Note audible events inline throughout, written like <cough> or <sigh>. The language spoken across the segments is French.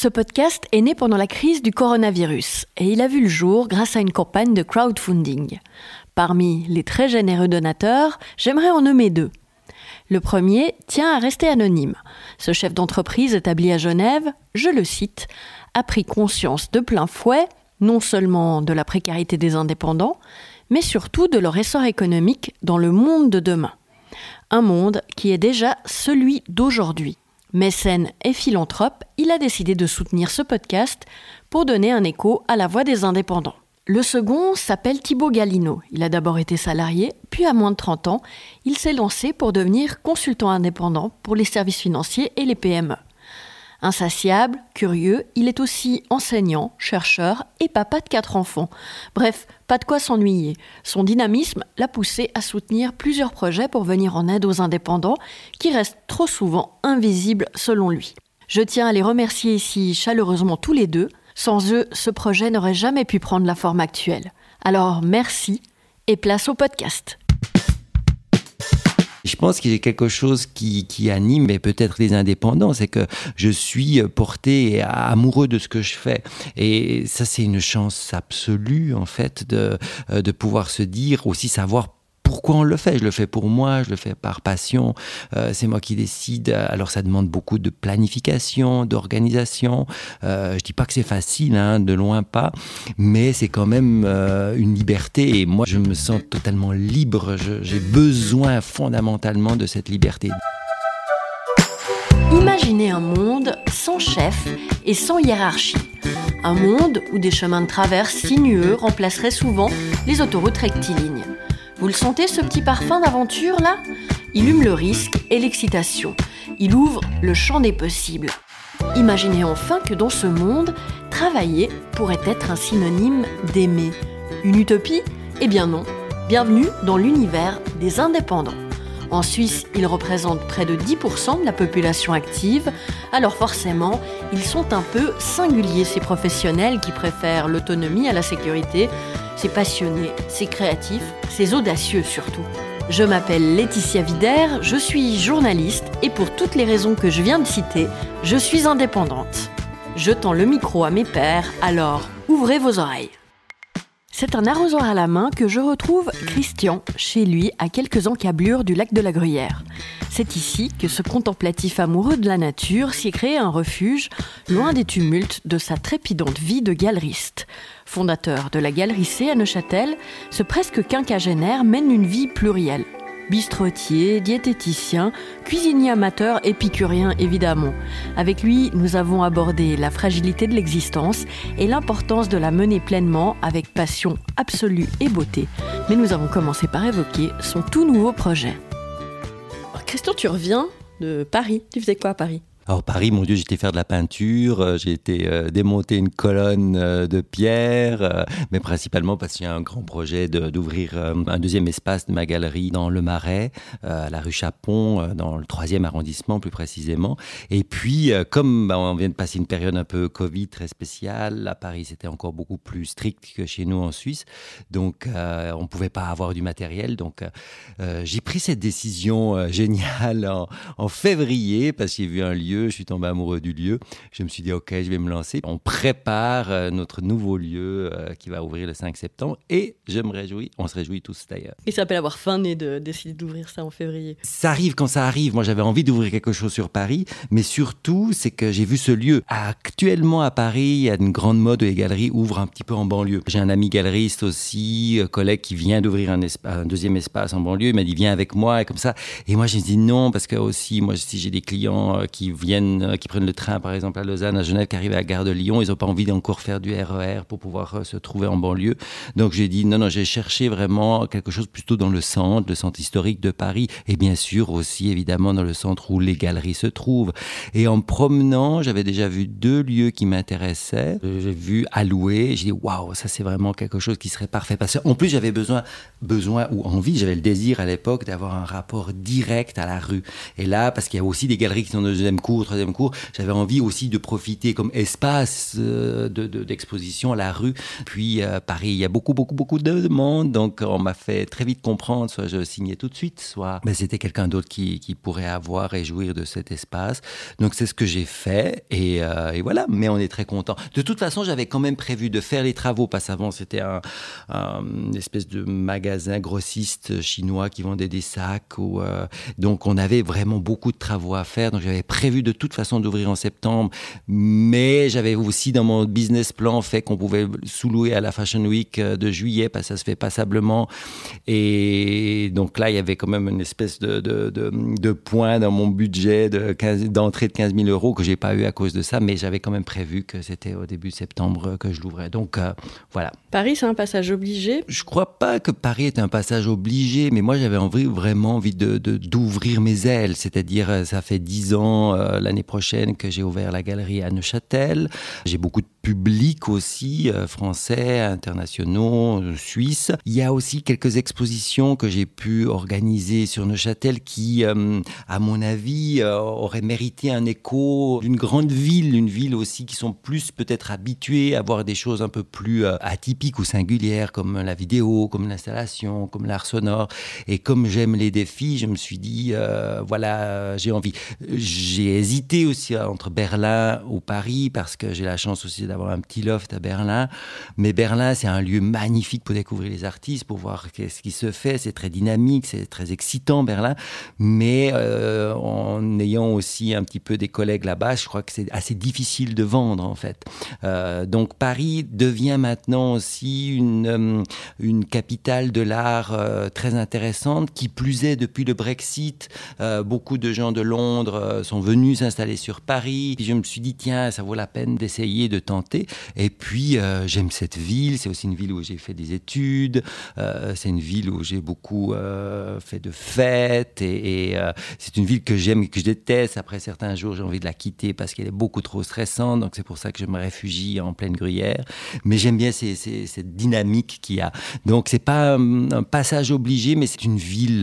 Ce podcast est né pendant la crise du coronavirus et il a vu le jour grâce à une campagne de crowdfunding. Parmi les très généreux donateurs, j'aimerais en nommer deux. Le premier tient à rester anonyme. Ce chef d'entreprise établi à Genève, je le cite, a pris conscience de plein fouet non seulement de la précarité des indépendants, mais surtout de leur essor économique dans le monde de demain. Un monde qui est déjà celui d'aujourd'hui. Mécène et philanthrope, il a décidé de soutenir ce podcast pour donner un écho à la voix des indépendants. Le second s'appelle Thibaut Galino. Il a d'abord été salarié, puis à moins de 30 ans, il s'est lancé pour devenir consultant indépendant pour les services financiers et les PME. Insatiable, curieux, il est aussi enseignant, chercheur et papa de quatre enfants. Bref, pas de quoi s'ennuyer. Son dynamisme l'a poussé à soutenir plusieurs projets pour venir en aide aux indépendants qui restent trop souvent invisibles selon lui. Je tiens à les remercier ici chaleureusement tous les deux. Sans eux, ce projet n'aurait jamais pu prendre la forme actuelle. Alors merci et place au podcast. Je pense qu'il y a quelque chose qui, anime peut-être les indépendants, c'est que je suis porté amoureux de ce que je fais. Et ça, c'est une chance absolue, en fait, de, de pouvoir se dire, aussi savoir pourquoi on le fait? Je le fais pour moi, je le fais par passion. Euh, c'est moi qui décide. Alors ça demande beaucoup de planification, d'organisation. Euh, je dis pas que c'est facile, hein, de loin pas, mais c'est quand même euh, une liberté. Et moi, je me sens totalement libre. J'ai besoin fondamentalement de cette liberté. Imaginez un monde sans chef et sans hiérarchie. Un monde où des chemins de traverse sinueux remplaceraient souvent les autoroutes rectilignes. Vous le sentez ce petit parfum d'aventure là? Il hume le risque et l'excitation. Il ouvre le champ des possibles. Imaginez enfin que dans ce monde, travailler pourrait être un synonyme d'aimer. Une utopie? Eh bien non. Bienvenue dans l'univers des indépendants. En Suisse, ils représentent près de 10% de la population active, alors forcément, ils sont un peu singuliers ces professionnels qui préfèrent l'autonomie à la sécurité. C'est passionné, c'est créatif, c'est audacieux surtout. Je m'appelle Laetitia Vider, je suis journaliste et pour toutes les raisons que je viens de citer, je suis indépendante. Je tends le micro à mes pairs, alors ouvrez vos oreilles. C'est un arrosoir à la main que je retrouve Christian chez lui à quelques encablures du lac de la Gruyère. C'est ici que ce contemplatif amoureux de la nature s'y créé un refuge, loin des tumultes de sa trépidante vie de galeriste. Fondateur de la Galerie C à Neuchâtel, ce presque quinquagénaire mène une vie plurielle bistrotier, diététicien, cuisinier amateur, épicurien évidemment. Avec lui, nous avons abordé la fragilité de l'existence et l'importance de la mener pleinement avec passion absolue et beauté. Mais nous avons commencé par évoquer son tout nouveau projet. Christian, tu reviens de Paris. Tu faisais quoi à Paris? Alors Paris, mon Dieu, j'étais faire de la peinture, euh, j'ai été euh, démonter une colonne euh, de pierre, mais principalement parce qu'il y a un grand projet d'ouvrir un deuxième espace de ma galerie dans le Marais, à la rue Chapon, dans le troisième arrondissement plus précisément. Et puis, comme bah, on vient de passer une période un peu Covid très spéciale, à Paris c'était encore beaucoup plus strict que chez nous en Suisse, donc on ne pouvait pas avoir du matériel. Donc j'ai pris cette décision géniale en février parce que j'ai vu un lieu je suis tombé amoureux du lieu. Je me suis dit, OK, je vais me lancer. On prépare euh, notre nouveau lieu euh, qui va ouvrir le 5 septembre et je me réjouis, on se réjouit tous d'ailleurs. Il s'appelle avoir faim et de décider d'ouvrir ça en février. Ça arrive quand ça arrive. Moi, j'avais envie d'ouvrir quelque chose sur Paris, mais surtout, c'est que j'ai vu ce lieu. Actuellement, à Paris, il y a une grande mode où les galeries ouvrent un petit peu en banlieue. J'ai un ami galeriste aussi, euh, collègue qui vient d'ouvrir un, un, deuxième espace en banlieue. Il m'a dit, viens avec moi, et comme ça. Et moi, j'ai dit non, parce que aussi, moi, si j'ai des clients qui viennent euh, qui prennent le train, par exemple, à Lausanne, à Genève, qui arrivent à la gare de Lyon, ils n'ont pas envie d'encore faire du RER e pour pouvoir euh, se trouver en banlieue. Donc j'ai dit, non, non, j'ai cherché vraiment quelque chose plutôt dans le centre, le centre historique de Paris, et bien sûr aussi, évidemment, dans le centre où les galeries se trouvent. Et en promenant, j'avais déjà vu deux lieux qui m'intéressaient. J'ai vu louer, j'ai dit, waouh, ça c'est vraiment quelque chose qui serait parfait. Parce qu'en plus, j'avais besoin, besoin ou envie, j'avais le désir à l'époque d'avoir un rapport direct à la rue. Et là, parce qu'il y a aussi des galeries qui sont dans le deuxième troisième cours, j'avais envie aussi de profiter comme espace euh, d'exposition à la rue. Puis Paris, il y a beaucoup, beaucoup, beaucoup de demandes, donc on m'a fait très vite comprendre, soit je signais tout de suite, soit ben, c'était quelqu'un d'autre qui, qui, pourrait avoir et jouir de cet espace. Donc c'est ce que j'ai fait et, et, voilà, mais on est très content. De toute façon, j'avais quand même prévu de faire les travaux parce qu'avant c'était un, une espèce de magasin grossiste chinois qui vendait des sacs. Ou, euh, donc on avait vraiment beaucoup de travaux à faire. Donc j'avais prévu de toute façon d'ouvrir en septembre, mais j'avais aussi dans mon business plan fait qu'on pouvait sous-louer à la Fashion Week euh, de juillet parce que ça se fait passablement. Et donc là, il y avait quand même une espèce de, de, de, point dans mon budget d'entrée de, 15 000 euros que j'ai pas eu à cause de ça, mais j'avais quand même prévu que c'était au début septembre que je l'ouvrais. Donc euh, voilà. Paris, c'est un passage obligé? Je crois pas que Paris est un passage obligé, mais moi j'avais envie, vraiment envie de, d'ouvrir mes ailes. C'est-à-dire, euh, ça fait dix ans l'année prochaine que j'ai ouvert la galerie à Neuchâtel. J'ai beaucoup public aussi, euh, français, internationaux, suisses. Il y a aussi quelques expositions que j'ai pu organiser sur Neuchâtel qui, à mon avis, auraient mérité un écho d'une grande ville, une ville aussi qui sont plus peut-être habituées à voir des choses un peu plus atypiques ou singulières comme la vidéo, comme l'installation, comme l'art sonore. Et comme j'aime les défis, je me suis dit, euh, voilà, j'ai envie. J'ai hésité aussi entre Berlin ou Paris parce que j'ai la chance aussi d'avoir un petit loft à Berlin. Mais Berlin, c'est un lieu magnifique pour découvrir les artistes, pour voir ce qui se fait. C'est très dynamique, c'est très excitant, Berlin. Mais euh, en ayant aussi un petit peu des collègues là-bas, je crois que c'est assez difficile de vendre, en fait. Euh, donc Paris devient maintenant aussi une, une capitale de l'art très intéressante, qui plus est depuis le Brexit. Euh, beaucoup de gens de Londres euh, sont venus s'installer sur Paris. Je me suis dit, tiens, ça vaut la peine d'essayer, de Et puis, euh, j'aime cette ville. C'est aussi une ville où j'ai fait des études. c'est une ville où j'ai beaucoup fait de fêtes. Et, c'est une ville que j'aime et que je déteste. Après certains jours, j'ai envie de la quitter parce qu'elle est beaucoup trop stressante. Donc, c'est pour ça que je me réfugie en pleine gruyère. Mais j'aime bien cette dynamique qu'il y a. Donc, c'est pas un passage obligé, mais c'est une ville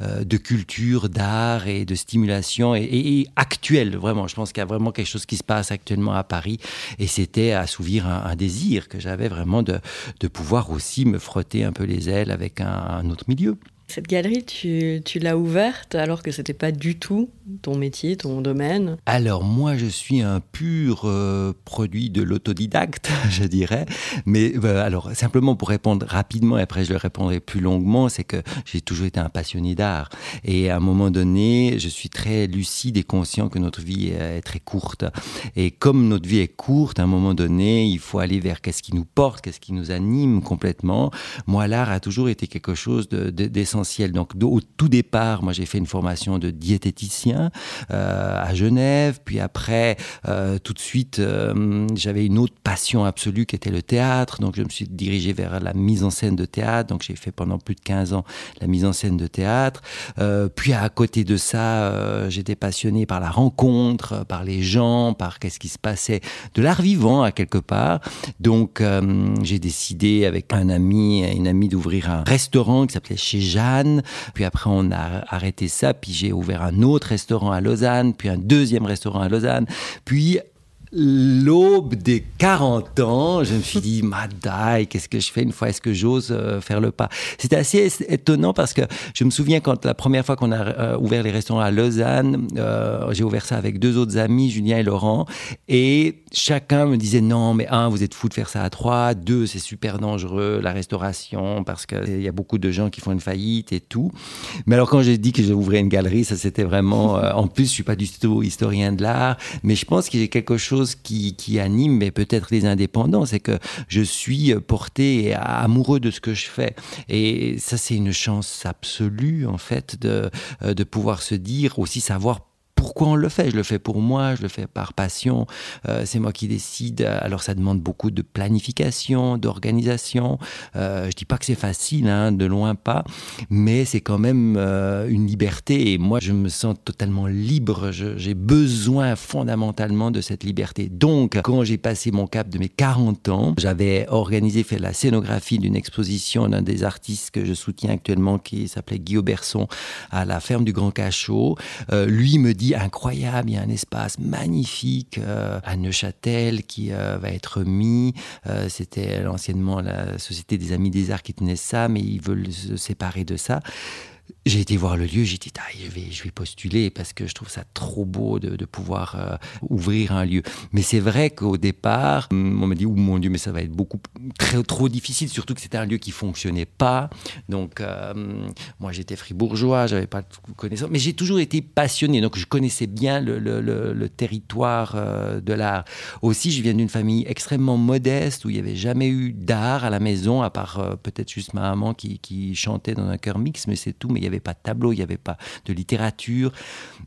de culture, d'art et de stimulation et, actuelle, vraiment. Je pense qu'il y a vraiment quelque chose qui se passe actuellement à Paris et c'était assouvir un, désir que j'avais vraiment de, de, pouvoir aussi me frotter un peu les ailes avec un autre milieu. Cette galerie, tu, l'as ouverte alors que c'était pas du tout ton métier, ton domaine Alors moi, je suis un pur euh, produit de l'autodidacte, <laughs> je dirais. Mais euh, alors simplement pour répondre rapidement, et après je le répondrai plus longuement, c'est que j'ai toujours été un passionné d'art. Et à un moment donné, je suis très lucide et conscient que notre vie est, très courte. Et comme notre vie est courte, à un moment donné, il faut aller vers qu'est-ce qui nous porte, qu'est-ce qui nous anime complètement. Moi, l'art a toujours été quelque chose d'essentiel. Donc au tout départ, moi j'ai fait une formation de diététicien euh, à Genève, puis après euh, tout de suite euh, j'avais une autre passion absolue qui était le théâtre, donc je me suis dirigé vers la mise en scène de théâtre, donc j'ai fait pendant plus de 15 ans la mise en scène de théâtre. puis à côté de ça, j'étais passionné par la rencontre, par les gens, par qu'est-ce qui se passait, de l'art vivant à quelque part. Donc j'ai décidé avec un ami, une amie d'ouvrir un restaurant qui s'appelait Chez Jacques puis après, on a arrêté ça. Puis j'ai ouvert un autre restaurant à Lausanne, puis un deuxième restaurant à Lausanne. Puis l'aube des 40 ans, je me suis dit, <laughs> Madai, qu'est-ce que je fais une fois? Est-ce que j'ose euh, faire le pas? C'était assez étonnant parce que je me souviens quand la première fois qu'on a euh, ouvert les restaurants à Lausanne, euh, j'ai ouvert ça avec deux autres amis, Julien et Laurent, et chacun me disait, non, mais un, vous êtes fou de faire ça à trois, deux, c'est super dangereux, la restauration, parce qu'il y a beaucoup de gens qui font une faillite et tout. Mais alors quand j'ai dit que j'ouvrais une galerie, ça c'était vraiment... en plus, je suis pas du tout historien de l'art, mais je pense qu'il y a quelque chose qui, anime, mais peut-être les indépendants, c'est que je suis porté amoureux de ce que je fais. Et ça, c'est une chance absolue, en fait, de, de pouvoir se dire, aussi savoir pourquoi on le fait? Je le fais pour moi, je le fais par passion. Euh, c'est moi qui décide. Alors ça demande beaucoup de planification, d'organisation. Euh, je dis pas que c'est facile, hein, de loin pas, mais c'est quand même euh, une liberté. Et moi, je me sens totalement libre. J'ai besoin fondamentalement de cette liberté. Donc, quand j'ai passé mon cap de mes 40 ans, j'avais organisé, fait la scénographie d'une exposition d'un des artistes que je soutiens actuellement, qui s'appelait Guillaume Berson, à la ferme du Grand Cachot. lui me dit incroyable, il y a un espace magnifique euh, à Neuchâtel qui euh, va être mis. Euh, c'était anciennement la Société des Amis des Arts qui tenait ça, mais ils veulent se séparer de ça. J'ai été voir le lieu, j'ai dit, ah, je, vais, postuler parce que je trouve ça trop beau de, pouvoir euh, ouvrir un lieu. Mais c'est vrai qu'au départ, on m'a dit, oh mon Dieu, mais ça va être beaucoup très, trop difficile, surtout que c'était un lieu qui fonctionnait pas. Donc, euh, moi, j'étais fribourgeois, j'avais pas de connaissance, mais j'ai toujours été passionné, donc je connaissais bien le, territoire euh, de l'art. Aussi, je viens d'une famille extrêmement modeste où il n'y avait jamais eu d'art à la maison, à part peut-être juste ma maman qui, chantait dans un chœur mix, mais c'est tout. Il n'y avait pas de tableau, il n'y avait pas de littérature.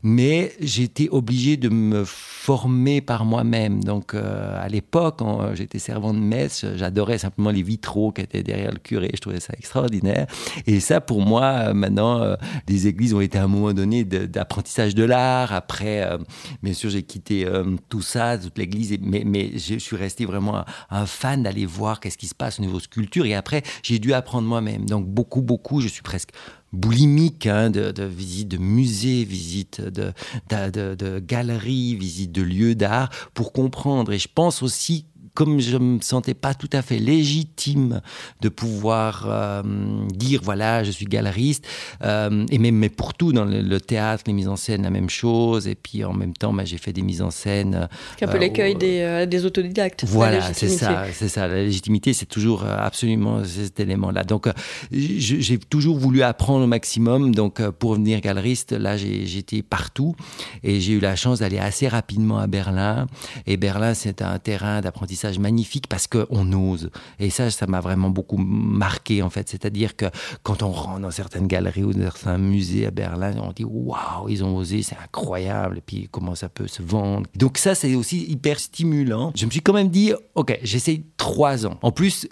Mais j'étais obligé de me former par moi-même. Donc, euh, à l'époque, quand j'étais servant de messe, j'adorais simplement les vitraux qui étaient derrière le curé. Je trouvais ça extraordinaire. Et ça, pour moi, euh, maintenant, euh, les églises ont été à un moment donné d'apprentissage de, l'art. Après, euh, bien sûr, j'ai quitté euh, tout ça, toute l'église, mais, mais je suis resté vraiment un fan d'aller voir qu'est-ce qui se passe au niveau sculpture. Et après, j'ai dû apprendre moi-même. Donc, beaucoup, beaucoup, je suis presque boulimique hein, de, de visites de musées, visites de, de, galeries, visites de lieux d'art pour comprendre. Et je pense aussi comme je me sentais pas tout à fait légitime de pouvoir euh, dire voilà je suis galeriste euh, et même mais pour tout dans le, le théâtre les mises en scène la même chose et puis en même temps bah, j'ai fait des mises en scène C'est un peu Euh, l'écueil des, des autodidactes. voilà, c'est ça, c'est ça. La légitimité, c'est toujours absolument cet élément-là. Donc, euh, je- j'ai toujours voulu apprendre au maximum. Donc, pour devenir galeriste, là, j'étais partout et j'ai eu la chance d'aller assez rapidement à Berlin. Et Berlin, c'est un terrain d'apprentissage magnifique parce qu'on ose. Et ça, ça m'a vraiment beaucoup marqué, en fait. C'est-à-dire que quand on rentre dans certaines galeries ou dans certains musées à Berlin, on dit waouh, ils ont osé, c'est incroyable. Et puis, comment ça peut se vendre. Donc, ça, c'est aussi hyper stimulant. Je me suis quand même dit, OK, j'essaye trois ans. En plus,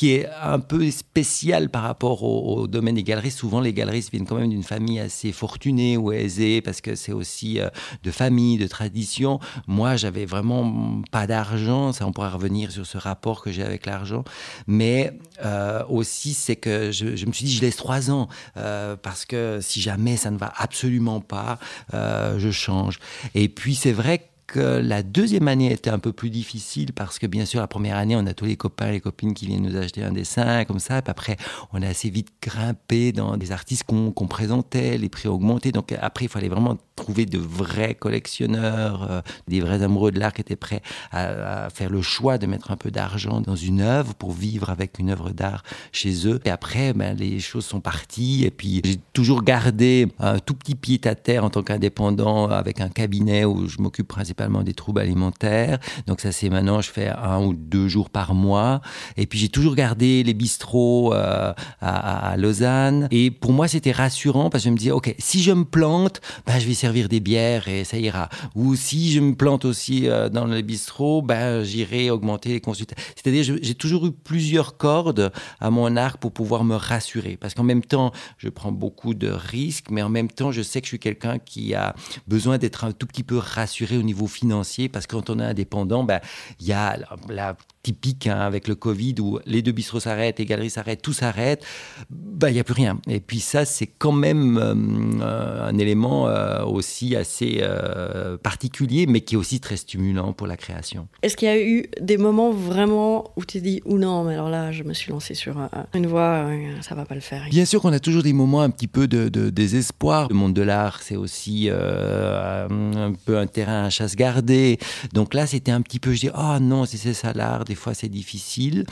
qui est un peu spécial par rapport au, domaine des galeries. Souvent, les galeristes viennent quand même d'une famille assez fortunée ou aisée parce que c'est aussi euh, de famille, de tradition. Moi, j'avais vraiment pas d'argent. Ça, on pourra revenir sur ce rapport que j'ai avec l'argent. Mais euh, aussi, c'est que je, me suis dit, je laisse trois ans euh, parce que si jamais ça ne va absolument pas, je change. Et puis, c'est vrai que que la deuxième année était un peu plus difficile parce que bien sûr la première année on a tous les copains et les copines qui viennent nous acheter un dessin comme ça. Puis après on a assez vite grimpé dans des artistes qu'on présentait les prix ont augmenté. Donc après il fallait vraiment trouver de vrais collectionneurs euh, des vrais amoureux de l'art qui étaient prêts à, à faire le choix de mettre un peu d'argent dans une œuvre pour vivre avec une œuvre d'art chez eux. Et après ben, les choses sont parties. Et puis j'ai toujours gardé un tout petit pied à terre en tant qu'indépendant avec un cabinet où je m'occupe principalement des troubles alimentaires. Donc ça c'est maintenant, je fais un ou deux jours par mois. Et puis j'ai toujours gardé les bistrots euh, à, Lausanne. Et pour moi c'était rassurant parce que je me disais, ok, si je me plante, ben, je vais servir des bières et ça ira. Ou si je me plante aussi euh, dans le bistrot, ben, j'irai augmenter les consultations. C'est-à-dire j'ai toujours eu plusieurs cordes à mon arc pour pouvoir me rassurer. Parce qu'en même temps, je prends beaucoup de risques, mais en même temps, je sais que je suis quelqu'un qui a besoin d'être un tout petit peu rassuré au niveau financier, parce que quand on est indépendant, ben, il y a la, la typique hein, avec le Covid où les deux bistrots s'arrêtent, les galeries s'arrêtent, tout s'arrête, ben, il n'y a plus rien. Et puis ça, c'est quand même euh, un élément euh, aussi assez euh, particulier, mais qui est aussi très stimulant pour la création. Est-ce qu'il y a eu des moments vraiment où tu t'es dit, ou non, mais alors là, je me suis lancé sur un- une voie, ça va pas le faire. Bien sûr qu'on a toujours des moments un petit peu de, de désespoir. Le monde de l'art, c'est aussi un peu un terrain à chasse gardée. Donc là, c'était un petit peu, je dis, oh non, si c'est ça l'art, des fois c'est difficile.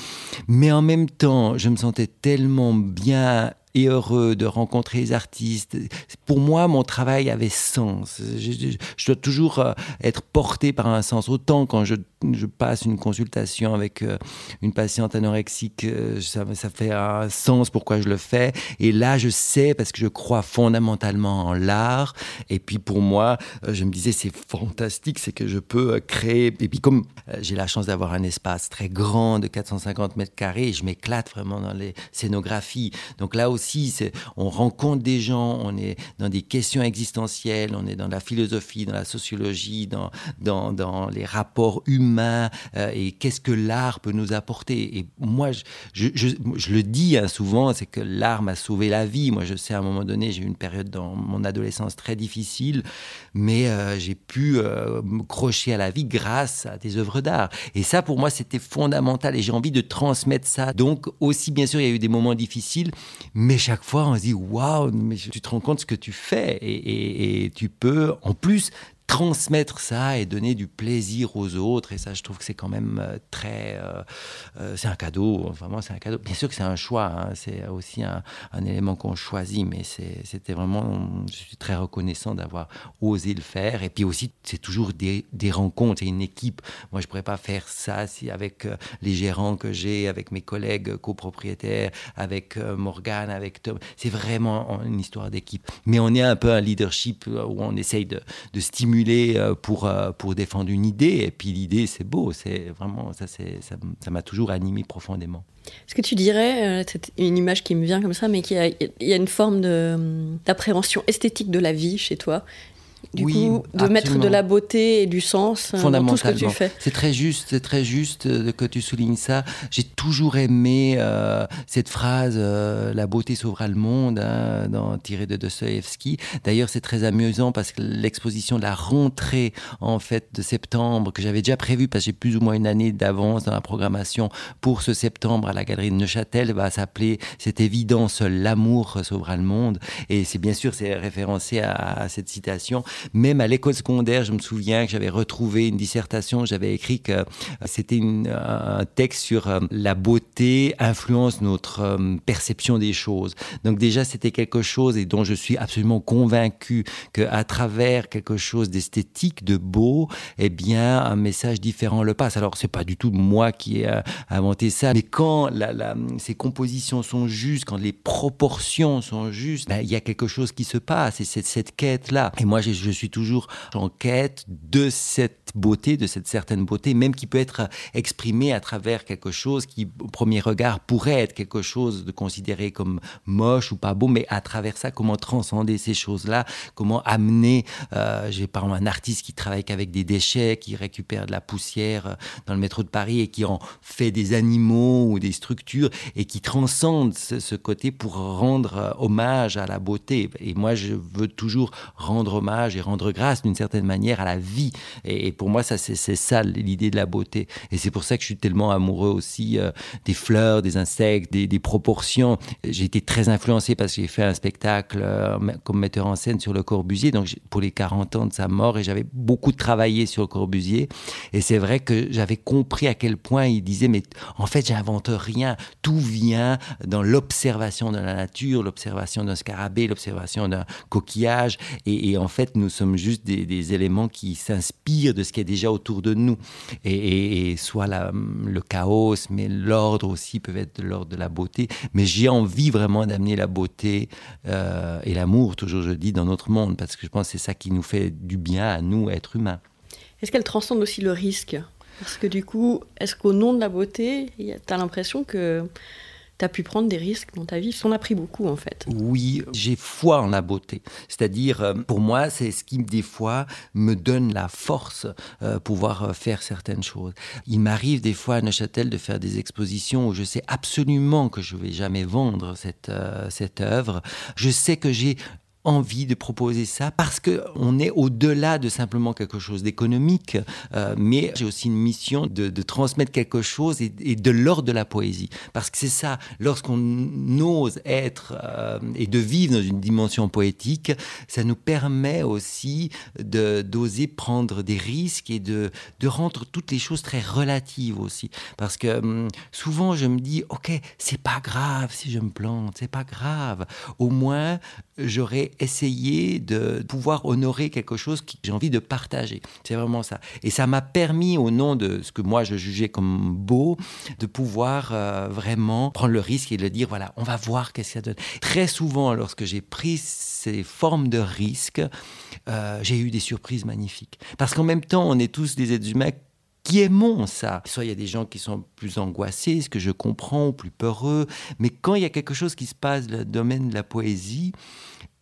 Mais en même temps, je me sentais tellement bien et heureux de rencontrer les artistes. Pour moi, mon travail avait sens. Je, dois toujours euh, être porté par un sens. Autant quand je, passe une consultation avec euh, une patiente anorexique, euh, ça, ça fait un sens pourquoi je le fais. Et là, je sais parce que je crois fondamentalement en l'art. Et puis pour moi, je me disais, c'est fantastique, c'est que je peux créer. Et puis comme j'ai la chance d'avoir un espace très grand de 450 mètres carrés, je m'éclate vraiment dans les scénographies. Donc là aussi, on rencontre des gens, on est dans des questions existentielles, on est dans la philosophie, dans la sociologie, dans, dans, dans les rapports humains, euh, et qu'est-ce que l'art peut nous apporter. Et moi, je, je, je, le dis hein, souvent, c'est que l'art m'a sauvé la vie. Moi, je sais, à un moment donné, j'ai eu une période dans mon adolescence très difficile, mais euh, j'ai pu euh, me crocher à la vie grâce à des œuvres d'art. Et ça, pour moi, c'était fondamental, et j'ai envie de transmettre ça. Donc, aussi, bien sûr, il y a eu des moments difficiles, chaque fois, on se dit, waouh, mais tu te rends compte ce que tu fais, et, et tu peux, en plus, transmettre ça et donner du plaisir aux autres. Et ça, je trouve que c'est quand même euh, très. Euh, euh, c'est un cadeau, vraiment, c'est un cadeau. Bien sûr que c'est un choix, hein. c'est aussi un, élément qu'on choisit, mais c'était vraiment. Je suis très reconnaissant d'avoir osé le faire. Et puis aussi, c'est toujours des, des rencontres, et une équipe. Moi, je pourrais pas faire ça si avec les gérants que j'ai, avec mes collègues copropriétaires, avec Morgane, avec Tom. C'est vraiment une histoire d'équipe. Mais on est un peu un leadership où on essaye de stimuler euh, pour, euh, pour défendre une idée. Et puis l'idée, c'est beau. C'est vraiment, ça, ça m'a toujours animé profondément. Est-ce que tu dirais, euh, c'est une image qui me vient comme ça, mais qu'il y, y, a une forme d'appréhension esthétique de la vie chez toi du coup, de mettre de la beauté et du sens euh, dans tout ce que tu fais. C'est très juste, c'est très juste euh, que tu soulignes ça. J'ai toujours aimé euh, cette phrase "La beauté sauvera le monde", hein, dans, tirée de Dostoevsky. D'ailleurs, c'est très amusant parce que l'exposition de la rentrée en fait de septembre que j'avais déjà prévue parce que j'ai plus ou moins une année d'avance dans la programmation pour ce septembre à la galerie de Neuchâtel va s'appeler "C'est évident, seul l'amour sauvera le monde". Et c'est bien sûr c'est référencé à, à cette citation même à l'école secondaire, je me souviens que j'avais retrouvé une dissertation, j'avais écrit que euh, c'était un texte sur euh, la beauté influence notre euh, perception des choses. Donc déjà, c'était quelque chose et dont je suis absolument convaincu qu'à travers quelque chose d'esthétique, de beau, eh bien, un message différent le passe. Alors, c'est pas du tout moi qui ai inventé ça, mais quand ces compositions sont justes, quand les proportions sont justes, ben, il y a quelque chose qui se passe et c'est cette quête-là. Et moi, j'ai je suis toujours en quête de cette beauté, de cette certaine beauté, même qui peut être exprimée à travers quelque chose qui, au premier regard, pourrait être quelque chose de considéré comme moche ou pas beau, mais à travers ça, comment transcender ces choses-là, comment amener, euh, j'ai par exemple un artiste qui travaille avec des déchets, qui récupère de la poussière euh, dans le métro de Paris et qui en fait des animaux ou des structures et qui transcende ce, ce côté pour rendre euh, hommage à la beauté. Et moi, je veux toujours rendre hommage rendre grâce d'une certaine manière à la vie. Et, pour moi, ça, c'est ça l'idée de la beauté. Et c'est pour ça que je suis tellement amoureux aussi euh, des fleurs, des insectes, des, proportions. J'ai été très influencé parce que j'ai fait un spectacle euh, comme metteur en scène sur le Corbusier, donc pour les 40 ans de sa mort, et j'avais beaucoup travaillé sur le Corbusier. Et c'est vrai que j'avais compris à quel point il disait, mais en fait, j'invente rien. Tout vient dans l'observation de la nature, l'observation d'un scarabée, l'observation d'un coquillage. Et, et en fait, nous sommes juste des, éléments qui s'inspirent de ce qui est déjà autour de nous. Et, soit le chaos, mais l'ordre aussi peut être l'ordre de la beauté. Mais j'ai envie vraiment d'amener la beauté euh, et l'amour, toujours je dis, dans notre monde, parce que je pense que c'est ça qui nous fait du bien à nous, êtres humains. Est-ce qu'elle transcende aussi le risque? Parce que du coup, est-ce qu'au nom de la beauté, tu as l'impression que tu as pu prendre des risques dans ta vie. On a pris beaucoup, en fait. Oui, j'ai foi en la beauté. C'est-à-dire, euh, pour moi, c'est ce qui, des fois, me donne la force euh, pouvoir euh, faire certaines choses. Il m'arrive, des fois, à Neuchâtel, de faire des expositions où je sais absolument que je vais jamais vendre cette, cette œuvre. Je sais que j'ai envie de proposer ça parce que on est au-delà de simplement quelque chose d'économique, euh, mais j'ai aussi une mission de, transmettre quelque chose et, de l'ordre de la poésie. Parce que c'est ça, lorsqu'on ose être euh, et de vivre dans une dimension poétique, ça nous permet aussi d'oser prendre des risques et de, de rendre toutes les choses très relatives aussi. Parce que hum, souvent je me dis, ok, c'est pas grave si je me plante, c'est pas grave. Au moins, j'aurais essayé de pouvoir honorer quelque chose que j'ai envie de partager. C'est vraiment ça. Et ça m'a permis, au nom de ce que moi je jugeais comme beau, de pouvoir euh, vraiment prendre le risque et de dire, voilà, on va voir qu'est-ce que ça donne. Très souvent, lorsque j'ai pris ces formes de risque, euh, j'ai eu des surprises magnifiques. Parce qu'en même temps, on est tous des êtres humains qui aimons ça. Soit il y a des gens qui sont plus angoissés, ce que je comprends, plus peureux, mais quand il y a quelque chose qui se passe dans le domaine de la poésie,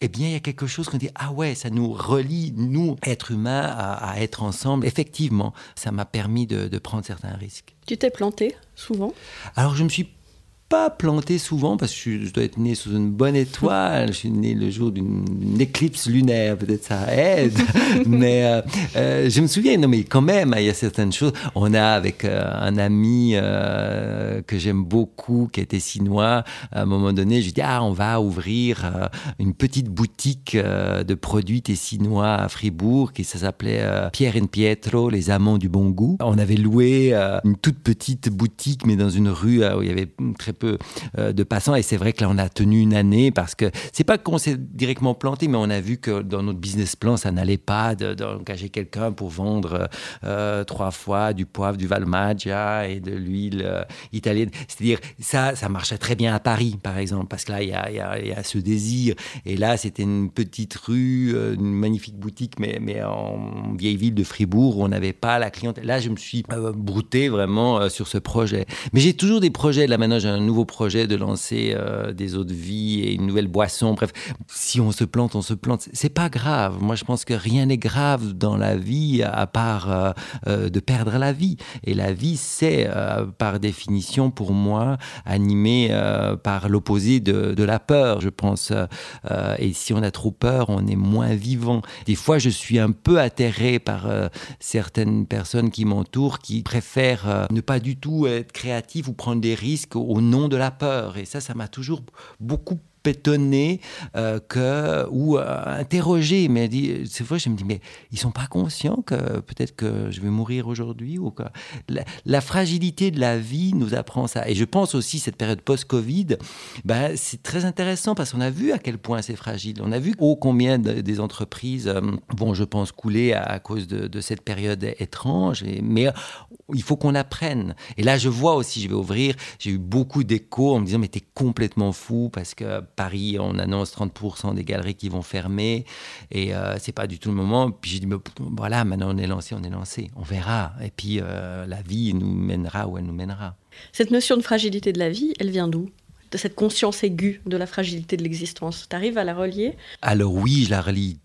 eh bien, il y a quelque chose qu'on dit, ah ouais, ça nous relie, nous, êtres humains, à, être ensemble. Effectivement, ça m'a permis de, de prendre certains risques. Tu t'es planté souvent? Alors, je me suis pas planté souvent parce que je dois être né sous une bonne étoile. Je suis né le jour d'une éclipse lunaire, peut-être ça aide. <laughs> mais euh, euh, je me souviens, non mais quand même, il y a certaines choses. On a avec euh, un ami que j'aime beaucoup, qui était chinois. À un moment donné, je lui dis ah on va ouvrir une petite boutique de produits tessinois à Fribourg qui ça s'appelait Pierre and Pietro, les amants du bon goût. On avait loué une toute petite boutique mais dans une rue où il y avait très peu euh, de passants. Et c'est vrai que là, on a tenu une année parce que c'est pas qu'on s'est directement planté, mais on a vu que dans notre business plan, ça n'allait pas d'engager quelqu'un pour vendre euh, trois fois du poivre, du Valmaggia et de l'huile euh, italienne. C'est-à-dire, ça, ça marchait très bien à Paris, par exemple, parce que là, il y a, y a, ce désir. Et là, c'était une petite rue, une magnifique boutique, mais, mais en vieille ville de Fribourg, où on n'avait pas la clientèle. Là, je me suis brouté vraiment sur ce projet. Mais j'ai toujours des projets. Là, maintenant, j'ai un nouveau projet de lancer euh, des eaux de vie et une nouvelle boisson. Bref, si on se plante, on se plante. C'est pas grave. Moi, je pense que rien n'est grave dans la vie à part euh, euh, de perdre la vie. Et la vie, c'est par définition pour moi animée par l'opposé de, de, la peur, je pense. et si on a trop peur, on est moins vivant. Des fois, je suis un peu atterré par certaines personnes qui m'entourent qui préfèrent ne pas du tout être créatifs ou prendre des risques au nom de la peur. Et ça, ça m'a toujours beaucoup étonné euh, que, ou euh, interrogé. Mais c'est vrai, je me dis, mais ils sont pas conscients que peut-être que je vais mourir aujourd'hui ou quoi. La, fragilité de la vie nous apprend ça. Et je pense aussi cette période post-Covid, ben, c'est très intéressant parce qu'on a vu à quel point c'est fragile. On a vu ô combien des entreprises euh, vont, je pense, couler à, cause de, cette période étrange. Mais il faut qu'on apprenne. Et là, je vois aussi, je vais ouvrir, j'ai eu beaucoup d'échos en me disant, mais t'es complètement fou parce que Paris, on annonce 30% des galeries qui vont fermer et euh, c'est pas du tout le moment. Puis j'ai dit, voilà, maintenant on est lancé, on est lancé, on verra. Et puis euh, la vie nous mènera où elle nous mènera. Cette notion de fragilité de la vie, elle vient d'où? De cette conscience aiguë de la fragilité de l'existence? Tu arrives à la relier? Alors oui, je la relie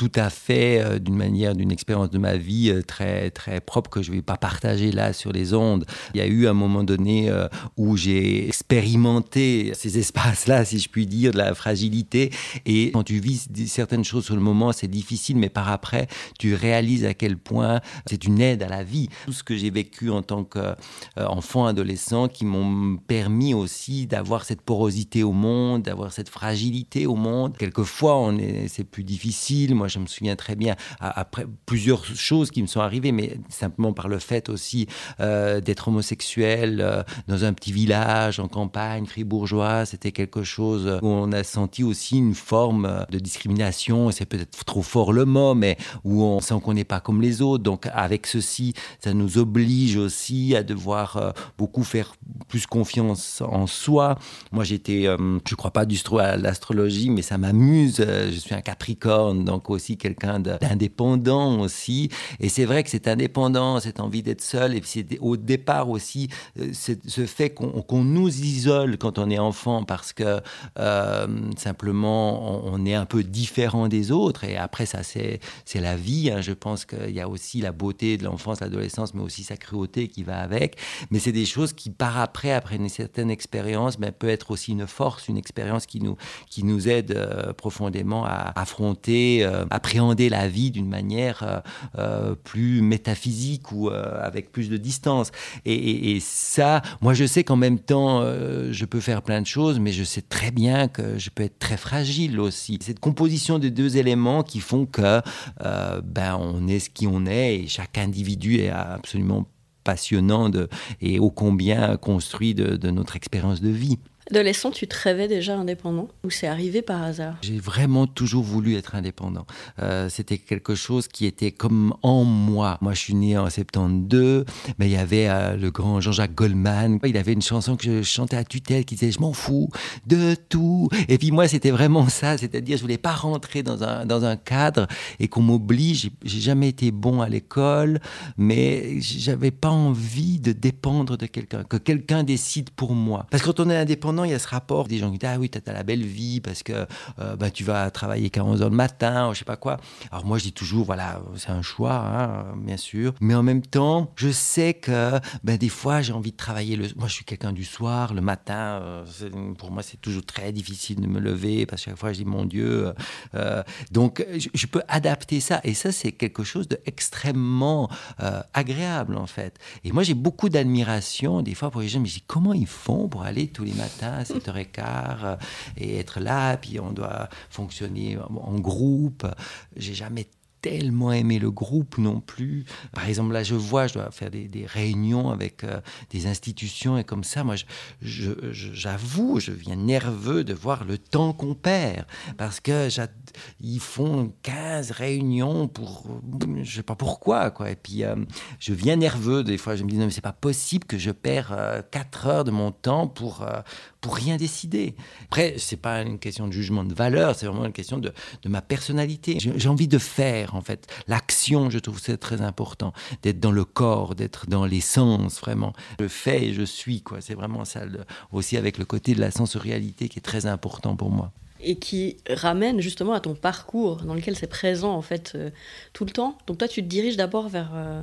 tout à fait euh, d'une manière, d'une expérience de ma vie euh, très, très propre que je ne vais pas partager là sur les ondes. Il y a eu un moment donné euh, où j'ai expérimenté ces espaces-là, si je puis dire, de la fragilité. Et quand tu vis certaines choses sur le moment, c'est difficile, mais par après, tu réalises à quel point c'est une aide à la vie. Tout ce que j'ai vécu en tant qu'enfant, adolescent, qui m'ont permis aussi d'avoir cette porosité au monde, d'avoir cette fragilité au monde. Quelquefois, c'est plus difficile. Moi, je me souviens très bien, après plusieurs choses qui me sont arrivées, mais simplement par le fait aussi euh, d'être homosexuel euh, dans un petit village en campagne fribourgeois, c'était quelque chose où on a senti aussi une forme de discrimination, c'est peut-être trop fort le mot, mais où on sent qu'on n'est pas comme les autres. Donc avec ceci, ça nous oblige aussi à devoir euh, beaucoup faire plus confiance en soi. Moi, j'étais, je crois pas du tout à l'astrologie, mais ça m'amuse. Je suis un Capricorne, donc aussi quelqu'un d'indépendant aussi. Et c'est vrai que cette indépendance, cette envie d'être seul, et c'est au départ aussi euh, ce fait qu'on nous isole quand on est enfant parce que euh, simplement on, est un peu différent des autres. Et après ça, c'est la vie. Hein. Je pense qu'il y a aussi la beauté de l'enfance, l'adolescence, mais aussi sa cruauté qui va avec. Mais c'est des choses qui, par après, après une certaine expérience, ben, peut être aussi une force, une expérience qui nous, qui nous aide euh, profondément à affronter appréhender la vie d'une manière euh, euh, plus métaphysique ou euh, avec plus de distance. Et, ça, moi je sais qu'en même temps, je peux faire plein de choses, mais je sais très bien que je peux être très fragile aussi. Cette composition de deux éléments qui font que ben, on est ce qui on est et chaque individu est absolument passionnant de, et ô combien construit de notre expérience de vie. Adolescent, tu te rêvais déjà indépendant ou c'est arrivé par hasard? J'ai vraiment toujours voulu être indépendant. Euh, c'était quelque chose qui était comme en moi. Moi, je suis né en 72, mais il y avait euh, le grand Jean-Jacques Goldman. Il avait une chanson que je chantais à tutelle qui disait Je m'en fous de tout. Et puis moi, c'était vraiment ça. C'est-à-dire, je voulais pas rentrer dans un, dans un cadre et qu'on m'oblige. J'ai jamais été bon à l'école, mais j'avais pas envie de dépendre de quelqu'un, que quelqu'un décide pour moi. Parce que quand on est indépendant, il y a ce rapport des gens qui disent Ah oui, tu as la belle vie parce que euh, bah, tu vas travailler qu'à 11h le matin, ou je sais pas quoi. Alors moi, je dis toujours Voilà, c'est un choix, hein, bien sûr. Mais en même temps, je sais que ben, des fois, j'ai envie de travailler. Le... Moi, je suis quelqu'un du soir, le matin. Euh, pour moi, c'est toujours très difficile de me lever parce que chaque fois, je dis Mon Dieu. Euh, donc, je, peux adapter ça. Et ça, c'est quelque chose d'extrêmement agréable, en fait. Et moi, j'ai beaucoup d'admiration des fois pour les gens. Mais je dis Comment ils font pour aller tous les matins à 7h15 et être là, puis on doit fonctionner en groupe. J'ai jamais tellement aimé le groupe non plus. Par exemple, là, je vois, je dois faire des, réunions avec euh, des institutions et comme ça, moi, j'avoue, je, viens nerveux de voir le temps qu'on perd parce que ils font 15 réunions pour, je sais pas pourquoi, quoi. Et puis, euh, je viens nerveux des fois. Je me dis non, mais c'est pas possible que je perds 4 euh, heures de mon temps pour pour rien décider. Après, c'est pas une question de jugement de valeur, c'est vraiment une question de, de ma personnalité. J'ai envie de faire, en fait. L'action, je trouve c'est très important. D'être dans le corps, d'être dans les sens, vraiment. Je fais et je suis, quoi. C'est vraiment ça. aussi avec le côté de la sensorialité qui est très important pour moi et qui ramène justement à ton parcours dans lequel c'est présent en fait euh, tout le temps. Donc toi tu te diriges d'abord vers euh,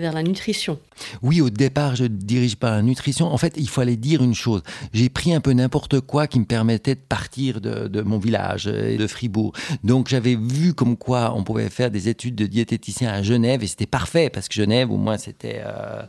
vers la nutrition. Oui, au départ, je dirige par la nutrition. En fait, il aller dire une chose. J'ai pris un peu n'importe quoi qui me permettait de partir de, mon village, et de Fribourg. Donc, j'avais vu comme quoi on pouvait faire des études de diététicien à Genève et c'était parfait parce que Genève, au moins, c'était euh,